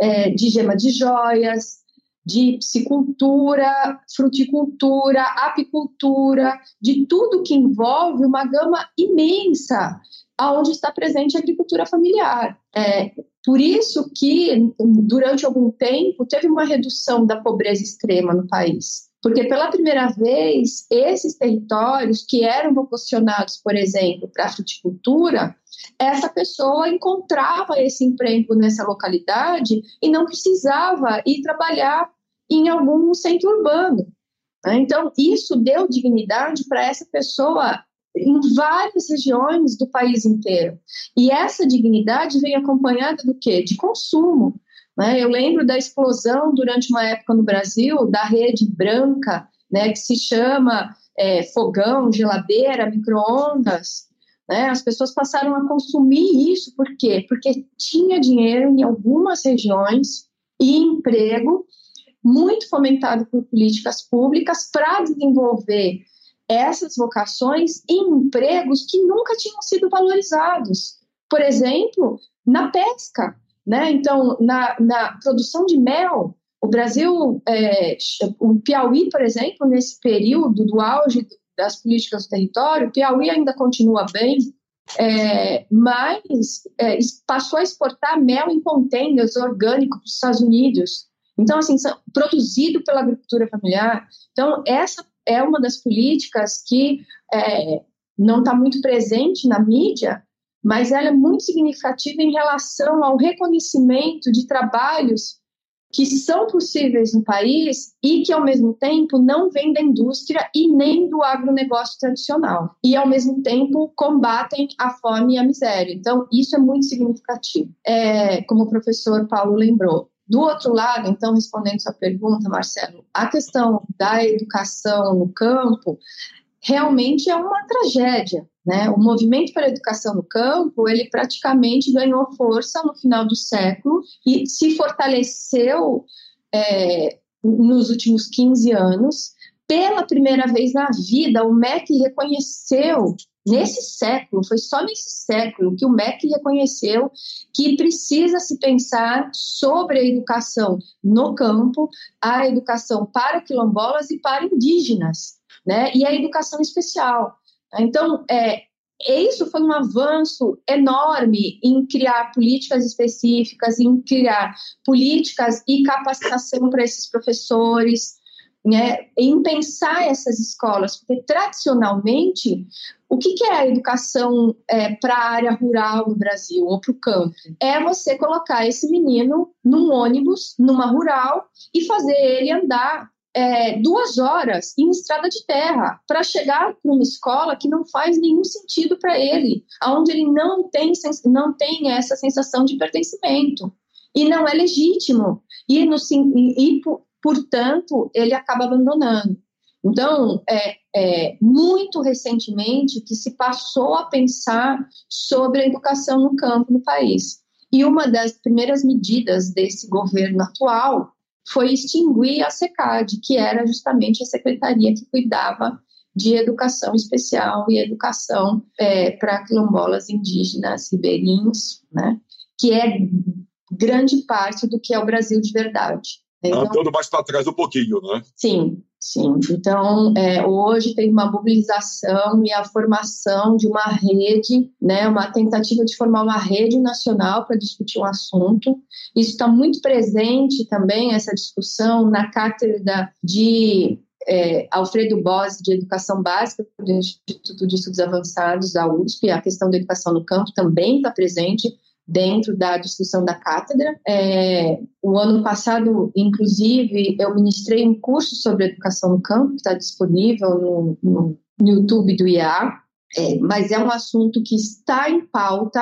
é, de gema de joias, de piscicultura, fruticultura, apicultura, de tudo que envolve uma gama imensa aonde está presente a agricultura familiar. É, por isso que, durante algum tempo, teve uma redução da pobreza extrema no país. Porque pela primeira vez, esses territórios que eram vocacionados, por exemplo, para fruticultura, essa pessoa encontrava esse emprego nessa localidade e não precisava ir trabalhar em algum centro urbano. Né? Então, isso deu dignidade para essa pessoa em várias regiões do país inteiro. E essa dignidade vem acompanhada do quê? De consumo. Né? Eu lembro da explosão durante uma época no Brasil da rede branca, né, que se chama é, fogão, geladeira, micro-ondas. Né? As pessoas passaram a consumir isso, por quê? Porque tinha dinheiro em algumas regiões e emprego muito fomentado por políticas públicas para desenvolver essas vocações em empregos que nunca tinham sido valorizados. Por exemplo, na pesca. Né? Então, na, na produção de mel, o Brasil, é, o Piauí, por exemplo, nesse período do auge das políticas do território, o Piauí ainda continua bem, é, mas é, passou a exportar mel em contêineres orgânicos para os Estados Unidos. Então, assim, produzido pela agricultura familiar. Então, essa é uma das políticas que é, não está muito presente na mídia, mas ela é muito significativa em relação ao reconhecimento de trabalhos que são possíveis no país e que, ao mesmo tempo, não vêm da indústria e nem do agronegócio tradicional. E, ao mesmo tempo, combatem a fome e a miséria. Então, isso é muito significativo. É, como o professor Paulo lembrou, do outro lado, então, respondendo sua pergunta, Marcelo, a questão da educação no campo realmente é uma tragédia. Né? O movimento para a educação no campo, ele praticamente ganhou força no final do século e se fortaleceu é, nos últimos 15 anos. Pela primeira vez na vida, o MEC reconheceu Nesse século, foi só nesse século que o MEC reconheceu que precisa se pensar sobre a educação no campo, a educação para quilombolas e para indígenas, né? E a educação especial. Então, é, isso foi um avanço enorme em criar políticas específicas, em criar políticas e capacitação para esses professores, né, em pensar essas escolas, porque tradicionalmente, o que, que é a educação é, para a área rural no Brasil ou para o campo? É você colocar esse menino num ônibus, numa rural, e fazer ele andar é, duas horas em estrada de terra para chegar para uma escola que não faz nenhum sentido para ele, aonde ele não tem, não tem essa sensação de pertencimento e não é legítimo e, no, e, e portanto ele acaba abandonando. Então, é, é, muito recentemente que se passou a pensar sobre a educação no campo no país. E uma das primeiras medidas desse governo atual foi extinguir a SECAD, que era justamente a secretaria que cuidava de educação especial e educação é, para quilombolas indígenas ribeirinhos, né? que é grande parte do que é o Brasil de verdade. Então, Andando mais para trás um pouquinho, né? Sim, sim. Então, é, hoje tem uma mobilização e a formação de uma rede, né, uma tentativa de formar uma rede nacional para discutir um assunto. Isso está muito presente também, essa discussão, na cátedra de é, Alfredo Bose, de Educação Básica, do Instituto de Estudos Avançados da USP, a questão da educação no campo também está presente dentro da discussão da cátedra. É, o ano passado, inclusive, eu ministrei um curso sobre educação no campo, que está disponível no, no, YouTube do IA, é, mas é um assunto que está em pauta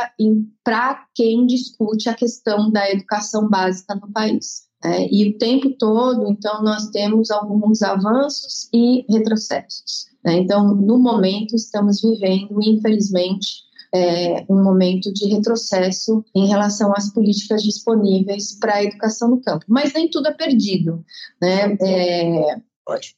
para quem discute a questão da educação básica no país. É, e o tempo todo, então, nós temos alguns avanços e retrocessos. Né? Então, no momento, estamos vivendo, infelizmente, é, um momento de retrocesso em relação às políticas disponíveis para a educação no campo. Mas nem tudo é perdido. Né? É,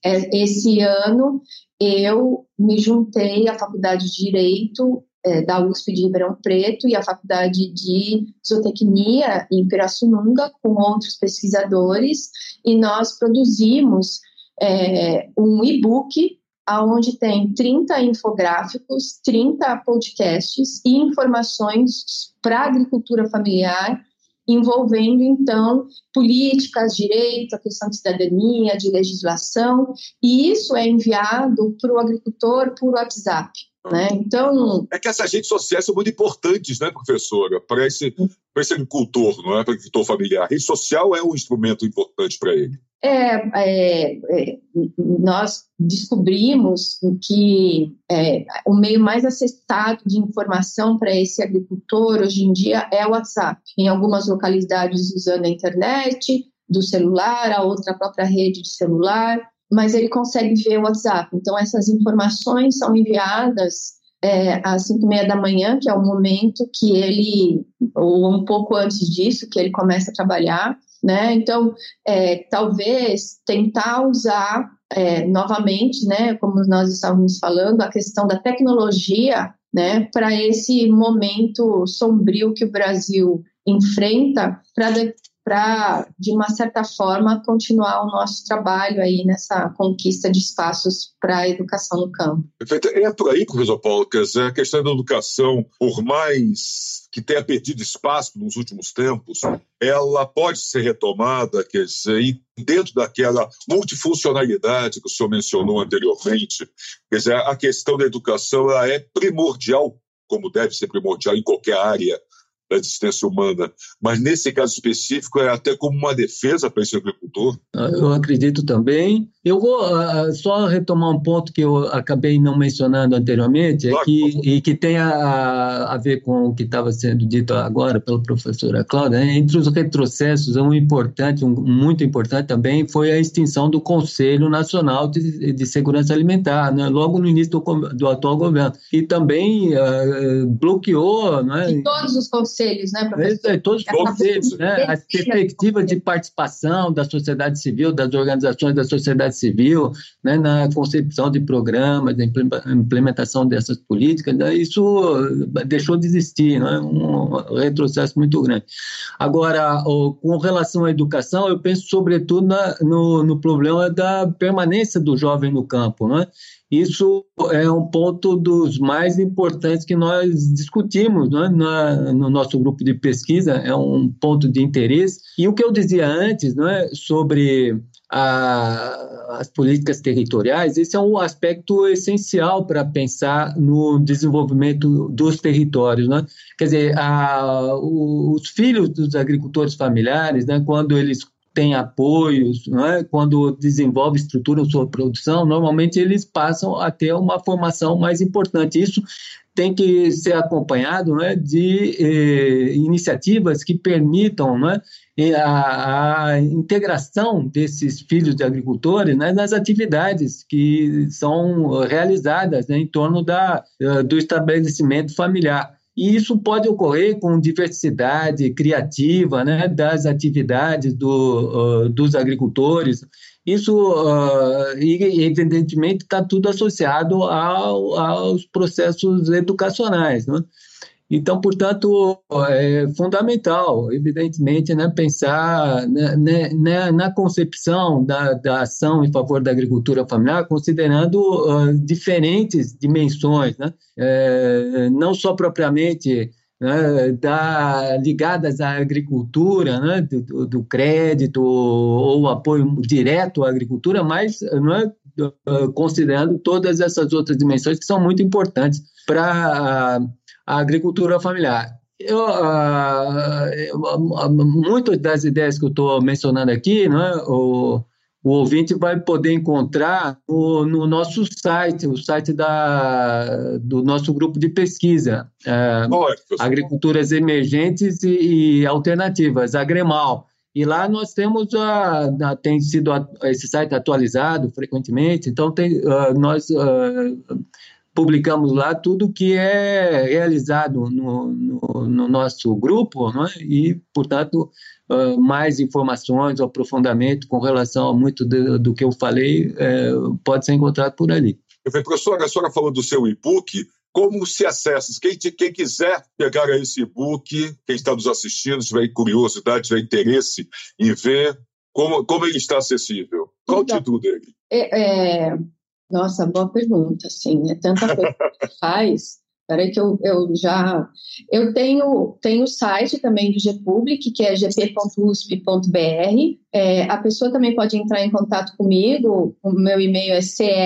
é, esse ano eu me juntei à Faculdade de Direito é, da USP de Ribeirão Preto e à Faculdade de Zootecnia em Pirassununga com outros pesquisadores e nós produzimos é, um e-book aonde tem 30 infográficos, 30 podcasts e informações para agricultura familiar, envolvendo então políticas, direitos, a questão de cidadania, de legislação, e isso é enviado para o agricultor por WhatsApp. Né? Então, é que essas redes sociais são muito importantes, né, professora, para esse, esse agricultor, não é, para o agricultor familiar. A rede social é um instrumento importante para ele. É, é, é, nós descobrimos que é, o meio mais acessado de informação para esse agricultor hoje em dia é o WhatsApp. Em algumas localidades usando a internet, do celular, a outra a própria rede de celular, mas ele consegue ver o WhatsApp. Então essas informações são enviadas é, às cinco e meia da manhã, que é o momento que ele, ou um pouco antes disso, que ele começa a trabalhar, né? Então, é, talvez tentar usar é, novamente, né, como nós estávamos falando, a questão da tecnologia, né, para esse momento sombrio que o Brasil enfrenta, para para, de uma certa forma, continuar o nosso trabalho aí nessa conquista de espaços para a educação no campo. Perfeito. É por aí, professor Paulo, dizer, a questão da educação, por mais que tenha perdido espaço nos últimos tempos, ela pode ser retomada, quer dizer, dentro daquela multifuncionalidade que o senhor mencionou anteriormente, quer dizer, a questão da educação ela é primordial, como deve ser primordial em qualquer área da existência humana, mas nesse caso específico é até como uma defesa para esse agricultor? Eu acredito também. Eu vou uh, só retomar um ponto que eu acabei não mencionando anteriormente, é claro, é que, e que tem a, a, ver com o que estava sendo dito agora pela professora Cláudia. Né? Entre os retrocessos, um importante, um muito importante também, foi a extinção do Conselho Nacional de, de Segurança Alimentar, né? logo no início do, do atual governo, e também uh, bloqueou... Né? Todos os conselhos conselhos, né, professor? Todos os conselhos, né? A perspectiva de participação da sociedade civil, das organizações da sociedade civil, né, na concepção de programas, na implementação dessas políticas, né, isso deixou de existir, né? um retrocesso muito grande. Agora, com relação à educação, eu penso sobretudo na, no, no problema da permanência do jovem no campo, né? Isso é um ponto dos mais importantes que nós discutimos né, na, no nosso grupo de pesquisa, é um ponto de interesse. E o que eu dizia antes né, sobre a, as políticas territoriais, esse é um aspecto essencial para pensar no desenvolvimento dos territórios. Né? Quer dizer, a, os filhos dos agricultores familiares, né, quando eles tem apoios, é? quando desenvolve estrutura sua produção, normalmente eles passam a ter uma formação mais importante. Isso tem que ser acompanhado né, de eh, iniciativas que permitam né, a, a, integração desses filhos de agricultores né, nas atividades que são realizadas né, em torno da, eh, do estabelecimento familiar. E isso pode ocorrer com diversidade criativa né, das atividades do, uh, dos agricultores. Isso, uh, evidentemente, está tudo associado ao, aos processos educacionais. Né? Então, portanto, é fundamental, evidentemente, né, pensar né, né, né, na concepção da, da, ação em favor da agricultura familiar, considerando uh, diferentes dimensões, né? é, não só propriamente né, da, ligadas à agricultura, né, do, do, crédito ou apoio direto à agricultura, mas né, considerando todas essas outras dimensões que são muito importantes para a agricultura familiar. Eu, uh, muitas das ideias que eu estou mencionando aqui, né, o, o ouvinte vai poder encontrar no, no, nosso site, o site da, do nosso grupo de pesquisa, é, Agriculturas Emergentes e, e, Alternativas, Agremal. E lá nós temos, a, a, tem sido a, esse site atualizado frequentemente, então tem, uh, nós uh, publicamos lá tudo que é realizado no, no, no nosso grupo, né? e, portanto, uh, mais informações, aprofundamento com relação a muito do, do que eu falei, uh, pode ser encontrado por ali. Professora, a senhora falou do seu e-book, como se acessa? Quem, quem, quiser pegar esse e-book, quem está nos assistindo, tiver curiosidade, tiver interesse em ver, como, como ele está acessível? Qual então, o título dele? É, é, nossa, boa pergunta, sim. É tanta coisa que faz. Peraí que eu, eu já... Eu tenho, tenho o site também do GPublic, que é gp.usp.br. É, a pessoa também pode entrar em contato comigo. O meu e-mail é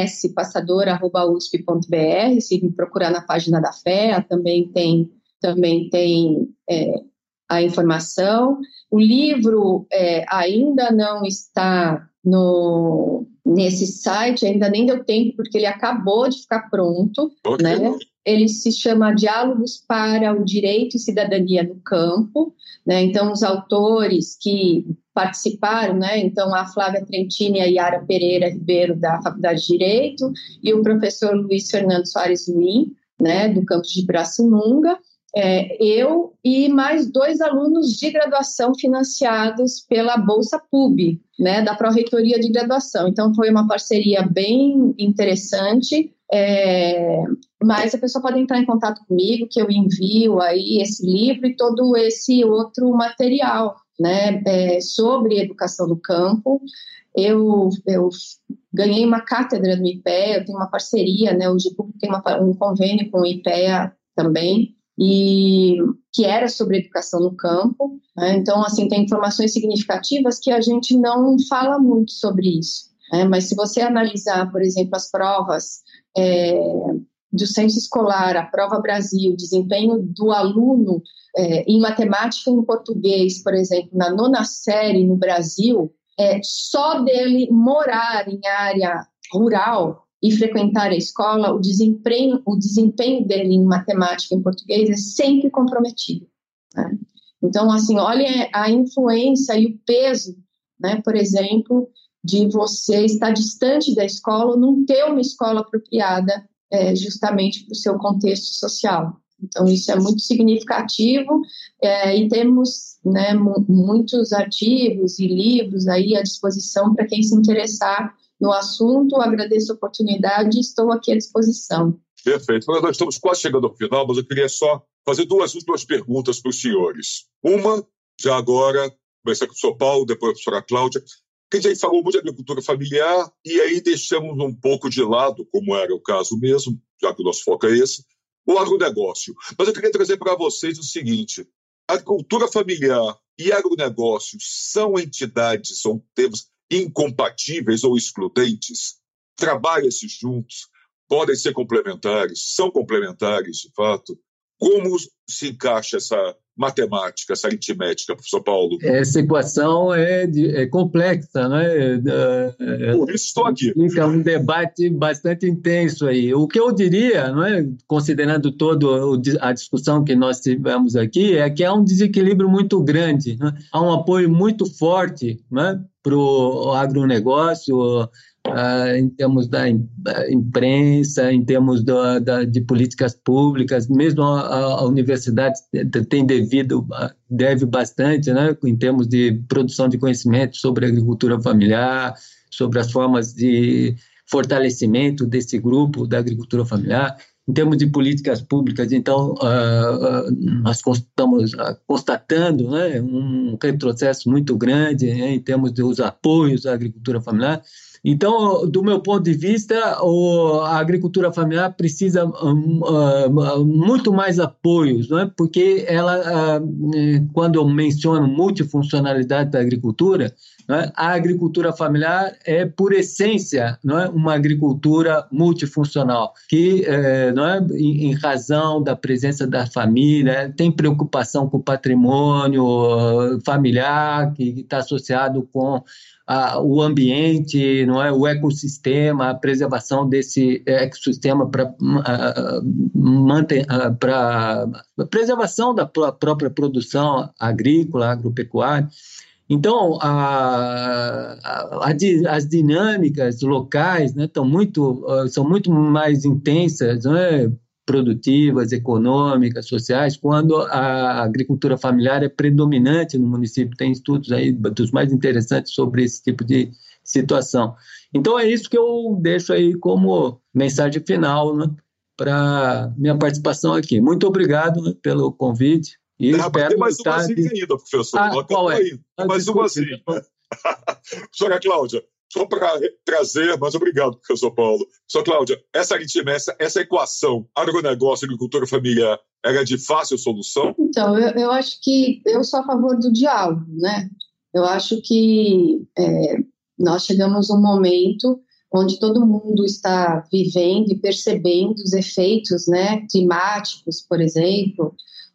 cspassador.usp.br. Se me procurar na página da FEA, também tem, também tem é, a informação. O livro é, ainda não está no, nesse site, ainda nem deu tempo, porque ele acabou de ficar pronto, okay. né? Ele se chama Diálogos para o Direito e Cidadania no Campo, né? Então, os autores que participaram, né? Então, a Flávia Trentini e a Yara Pereira Ribeiro, da Faculdade de Direito, e o professor Luiz Fernando Soares Luim, né? Do campus de Braçununga, é, eu e mais dois alunos de graduação financiados pela Bolsa PUB, né, da Pró-Reitoria de Graduação. Então, foi uma parceria bem interessante, é, mas a pessoa pode entrar em contato comigo, que eu envio aí esse livro e todo esse outro material, né, é, sobre educação no campo. Eu, eu ganhei uma cátedra no IPEA, eu tenho uma parceria, né, o GPUB tem uma, um convênio com o IPEA também, e que era sobre educação no campo. Né? Então, assim, tem informações significativas que a gente não fala muito sobre isso. Né? Mas se você analisar, por exemplo, as provas é, do censo escolar, a prova Brasil, desempenho do aluno é, em matemática e em português, por exemplo, na nona série no Brasil, é, só dele morar em área rural e frequentar a escola, o desempenho, o desempenho dele em matemática e em português é sempre comprometido. Né? Então, assim, olha a influência e o peso, né, por exemplo, de você estar distante da escola ou não ter uma escola apropriada é, justamente para o seu contexto social. Então, isso é muito significativo é, e temos né, muitos artigos e livros aí à disposição para quem se interessar no assunto. Agradeço a oportunidade e estou aqui à disposição. Perfeito. Nós estamos quase chegando ao final, mas eu queria só fazer duas últimas perguntas para os senhores. Uma, já agora, começar com o São Paulo, depois a professora Cláudia. Que gente falou muito de agricultura familiar e aí deixamos um pouco de lado, como era o caso mesmo, já que o nosso foco é esse, o agronegócio. Mas eu queria trazer para vocês o seguinte: agricultura familiar e agronegócio são entidades, são termos incompatíveis ou excludentes, trabalham-se juntos, podem ser complementares, são complementares, de fato. Como se encaixa essa matemática, essa aritmética, professor Paulo? Essa equação é, de, é complexa, né? É, Por isso estou aqui. Fica um debate bastante intenso aí. O que eu diria, não é, considerando toda a discussão que nós tivemos aqui, é que há um desequilíbrio muito grande, né? há um apoio muito forte né, para o agronegócio, Uh, em termos da imprensa, em termos do, da, de políticas públicas, mesmo a, a, universidade tem devido, deve bastante, né, em termos de produção de conhecimento sobre agricultura familiar, sobre as formas de fortalecimento desse grupo da agricultura familiar. Em termos de políticas públicas, então, uh, uh, nós estamos constatando né, um retrocesso muito grande né, em termos dos apoios à agricultura familiar. Então, do meu ponto de vista, a agricultura familiar precisa um, uh, muito mais apoios, não é? porque ela, uh, quando eu menciono multifuncionalidade da agricultura, é? a agricultura familiar é, por essência, não é? uma agricultura multifuncional, que, não é? em, em, razão da presença da família, tem preocupação com o patrimônio familiar, que está associado com a, o ambiente, não é, o ecossistema, a preservação desse ecossistema para manter para preservação da própria produção agrícola, agropecuária. Então, a, a, as dinâmicas locais né, muito, são muito mais intensas, não é? Produtivas, econômicas, sociais, quando a agricultura familiar é predominante no município. Tem estudos aí dos mais interessantes sobre esse tipo de situação. Então é isso que eu deixo aí como mensagem final né, para minha participação aqui. Muito obrigado né, pelo convite. E ah, espero tem mais uma de... ainda, professor. Ah, qual é? Ah, mais uma assim. Professora Cláudia, só para trazer, mas obrigado, professor Paulo. Só, Cláudia, essa aritmética, essa equação agronegócio agricultura familiar, era de fácil solução? Então, eu, eu, acho que eu sou a favor do diálogo, né? Eu acho que é, nós chegamos um momento onde todo mundo está vivendo e percebendo os efeitos né, climáticos, por exemplo,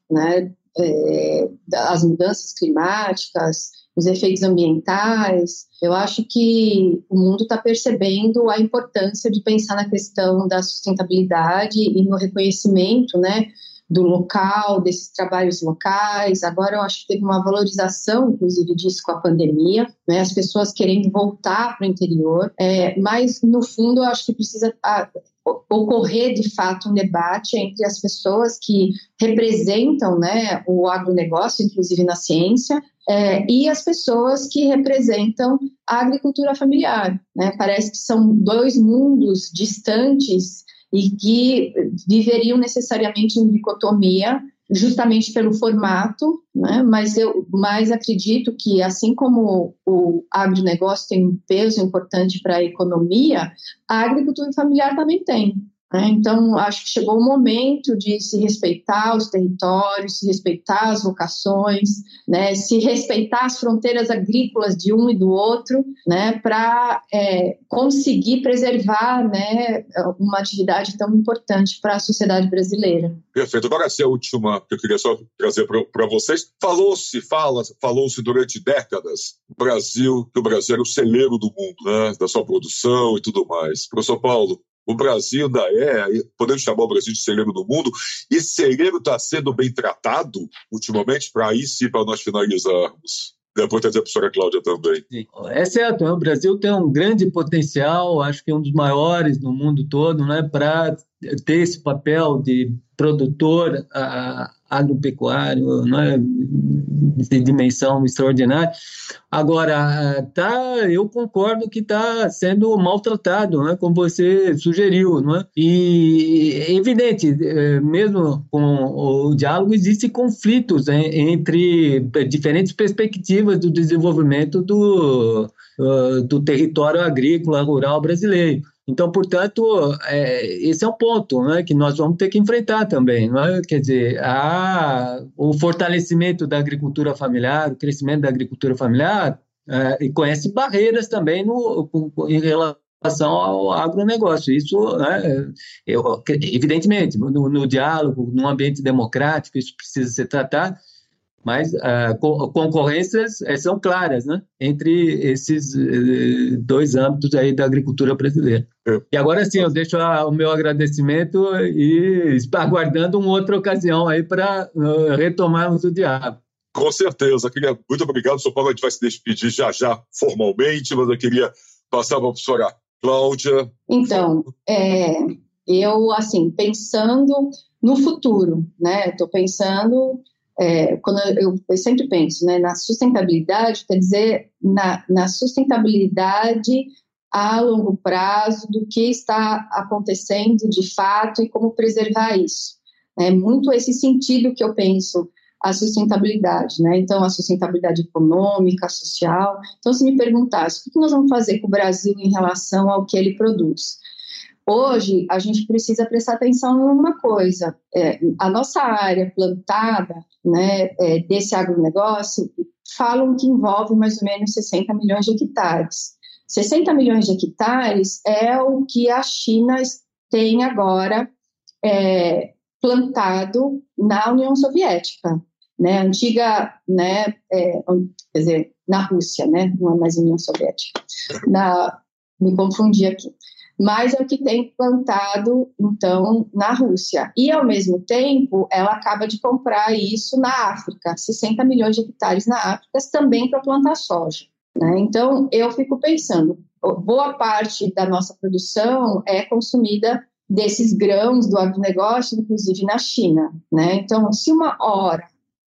né, é, as mudanças climáticas, os efeitos ambientais. Eu acho que o mundo está percebendo a importância de pensar na questão da sustentabilidade e no reconhecimento, né, do local, desses trabalhos locais. Agora eu acho que teve uma valorização, inclusive, disso com a pandemia, né? as pessoas querendo voltar para o interior. É, mas, no fundo, eu acho que precisa a, ocorrer, de fato, um debate entre as pessoas que representam né, o agronegócio, inclusive na ciência, é, e as pessoas que representam a agricultura familiar. Né? Parece que são dois mundos distantes e que viveriam necessariamente em dicotomia, justamente pelo formato, né? mas eu mais acredito que, assim como o agronegócio tem um peso importante para a economia, a agricultura familiar também tem. Né? Então, acho que chegou o momento de se respeitar os territórios, se respeitar as vocações, né? se respeitar as fronteiras agrícolas de um e do outro, né? para é, conseguir preservar né? uma atividade tão importante para a sociedade brasileira. Perfeito. Agora, essa é a última que eu queria só trazer para vocês. Falou-se, fala, falou-se durante décadas Brasil, que o Brasil era o celeiro do mundo, né? da sua produção e tudo mais. Professor Paulo, o Brasil ainda é, podemos chamar o Brasil de celeiro do mundo, e celeiro está sendo bem tratado ultimamente, para aí sim, para nós finalizarmos. Depois trazer a professora Cláudia também. É certo, o Brasil tem um grande potencial, acho que é um dos maiores no mundo todo, né, para ter esse papel de produtor agropecuário, né, de dimensão extraordinária. Agora, tá, eu concordo que está sendo maltratado, né, como você sugeriu, não é? E é evidente, é, mesmo com o diálogo, existem conflitos né, entre diferentes perspectivas do desenvolvimento do, do território agrícola rural brasileiro. Então, portanto, é, esse é um ponto né, que nós vamos ter que enfrentar também. É? Quer dizer, a, o fortalecimento da agricultura familiar, o crescimento da agricultura familiar, é, e conhece barreiras também no, em relação ao agronegócio. Isso, né, eu, evidentemente, no, no, diálogo, num ambiente democrático, isso precisa ser tratado, mas uh, concorrências eh, são claras né, entre esses uh, dois âmbitos aí da agricultura brasileira. É. E agora sim, eu deixo a, o meu agradecimento e aguardando uma outra ocasião aí para uh, retomarmos o diálogo. Com certeza. Queria, muito obrigado, Sr. Paulo. A gente vai se despedir já já formalmente, mas eu queria passar para a professora Cláudia. Então, é, eu, assim, pensando no futuro, né? Estou pensando, é, quando eu, eu, sempre penso, né, na sustentabilidade, quer dizer, na, na sustentabilidade a longo prazo do que está acontecendo de fato e como preservar isso. É muito esse sentido que eu penso a sustentabilidade, né? Então, a sustentabilidade econômica, social. Então, se me perguntasse, o que nós vamos fazer com o Brasil em relação ao que ele produz? Hoje, a gente precisa prestar atenção em uma coisa: é, a nossa área plantada né, é, desse agronegócio falam que envolve mais ou menos 60 milhões de hectares. 60 milhões de hectares é o que a China tem agora é, plantado na União Soviética né, antiga, né, é, quer dizer, na Rússia, né, não é mais União Soviética, na, me confundi aqui, mas é o que tem plantado, então, na Rússia. E, ao mesmo tempo, ela acaba de comprar isso na África, 60 milhões de hectares na África, também para plantar soja. Né? Então, eu fico pensando, boa parte da nossa produção é consumida desses grãos do agronegócio, inclusive na China. Né? Então, se uma hora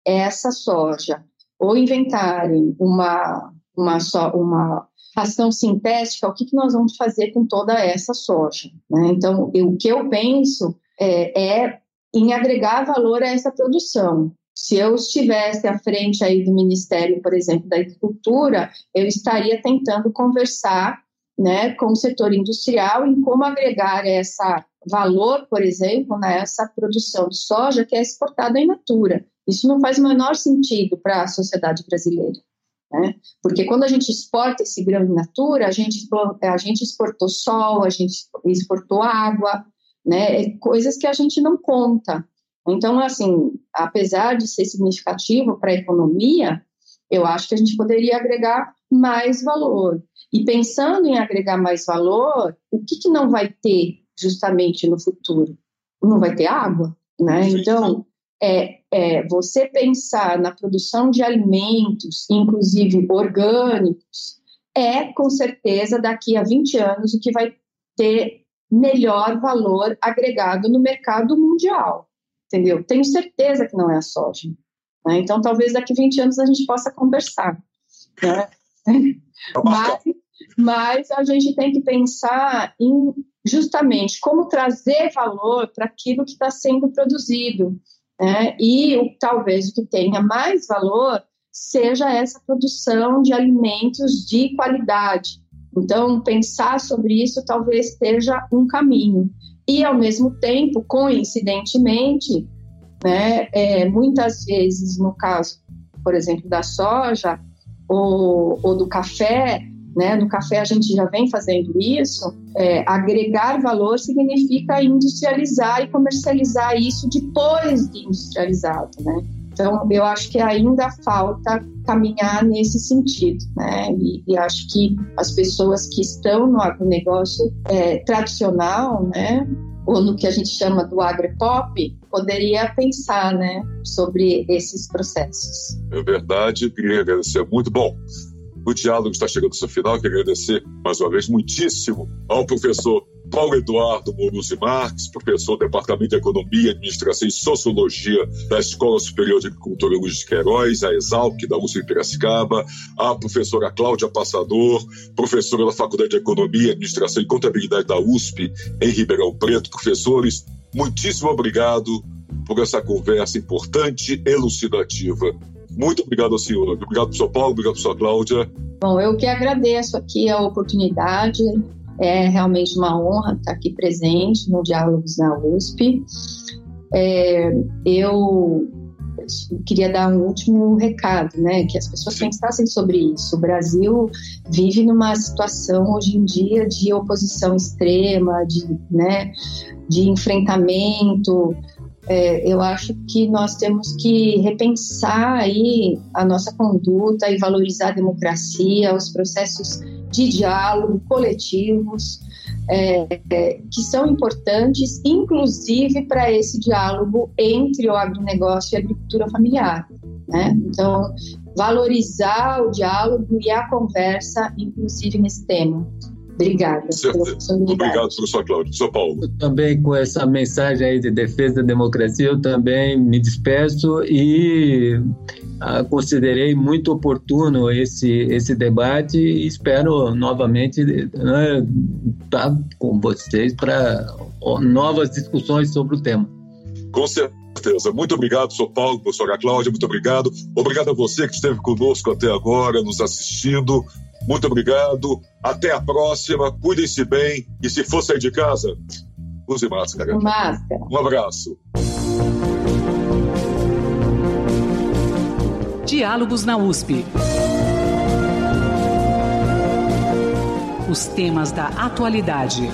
essa soja ou inventarem uma, uma, so, uma ração sintética, o que, que nós vamos fazer com toda essa soja? Né? Então, eu, o que eu penso é, é em agregar valor a essa produção. Se eu estivesse à frente aí do Ministério, por exemplo, da Agricultura, eu estaria tentando conversar né, com o setor industrial em como agregar essa valor, por exemplo, nessa produção de soja que é exportada em natura. Isso não faz o menor sentido para a sociedade brasileira. Né? Porque quando a gente exporta esse grão in natura, a gente, a gente exportou sol, a gente exportou água, né? É coisas que a gente não conta. Então, assim, apesar de ser significativo para a economia, eu acho que a gente poderia agregar mais valor. E pensando em agregar mais valor, o que, que não vai ter justamente no futuro? Não vai ter água, né? Então, é, é você pensar na produção de alimentos, inclusive orgânicos, é com certeza daqui a 20 anos o que vai ter melhor valor agregado no mercado mundial. Entendeu? Tenho certeza que não é a soja. Né? Então, talvez daqui a 20 anos a gente possa conversar. Né? Tá mas, mas a gente tem que pensar em justamente como trazer valor para aquilo que está sendo produzido. Né? E talvez o que tenha mais valor seja essa produção de alimentos de qualidade. Então, pensar sobre isso talvez seja um caminho. E, ao mesmo tempo, coincidentemente, né, é, muitas vezes, no caso, por exemplo, da soja ou, ou do café, né? No café a gente já vem fazendo isso. É, agregar valor significa industrializar e comercializar isso depois de industrializado, né? Então, eu acho que ainda falta caminhar nesse sentido, né? E, e acho que as pessoas que estão no agronegócio é, tradicional, né? Ou no que a gente chama do agropop, poderia pensar, né? Sobre esses processos. É verdade, queria agradecer muito. Bom, o diálogo está chegando ao seu final. Quero agradecer mais uma vez muitíssimo ao professor Paulo Eduardo Mouruzi Marques, professor do Departamento de Economia, Administração e Sociologia da Escola Superior de Agricultura Luiz de Queiroz, a Exalc, da USP Piracicaba, a professora Cláudia Passador, professora da Faculdade de Economia, Administração e Contabilidade da USP, em Ribeirão Preto. Professores, muitíssimo obrigado por essa conversa importante, elucidativa muito obrigado ao senhor. Obrigado, professor Paulo. Obrigado, professor Cláudia. Bom, eu que agradeço aqui a oportunidade. É realmente uma honra estar aqui presente no Diálogos na USP. É, eu queria dar um último recado, né? Que as pessoas pensassem sobre isso. O Brasil vive numa situação hoje em dia de oposição extrema, de, né, de enfrentamento. É, eu acho que nós temos que repensar aí a nossa conduta e valorizar a democracia, os processos de diálogo coletivos é, é, que são importantes, inclusive para esse diálogo entre o agronegócio e a agricultura familiar. Né? Então, valorizar o diálogo e a conversa, inclusive nesse tema. Obrigada. Obrigado, professor Cláudio. Professor Paulo. Eu também, com essa mensagem aí de defesa da democracia, eu também me despeço e ah, considerei muito oportuno esse, esse debate e espero novamente né, estar com vocês para novas discussões sobre o tema. Com certeza. Muito obrigado, professor Paulo, professora Cláudia, muito obrigado. Obrigado a você que esteve conosco até agora, nos assistindo. Muito obrigado. Até a próxima. Cuidem-se bem. E se for sair de casa, use máscara. Máscara. Um abraço. Diálogos na USP. Os temas da atualidade.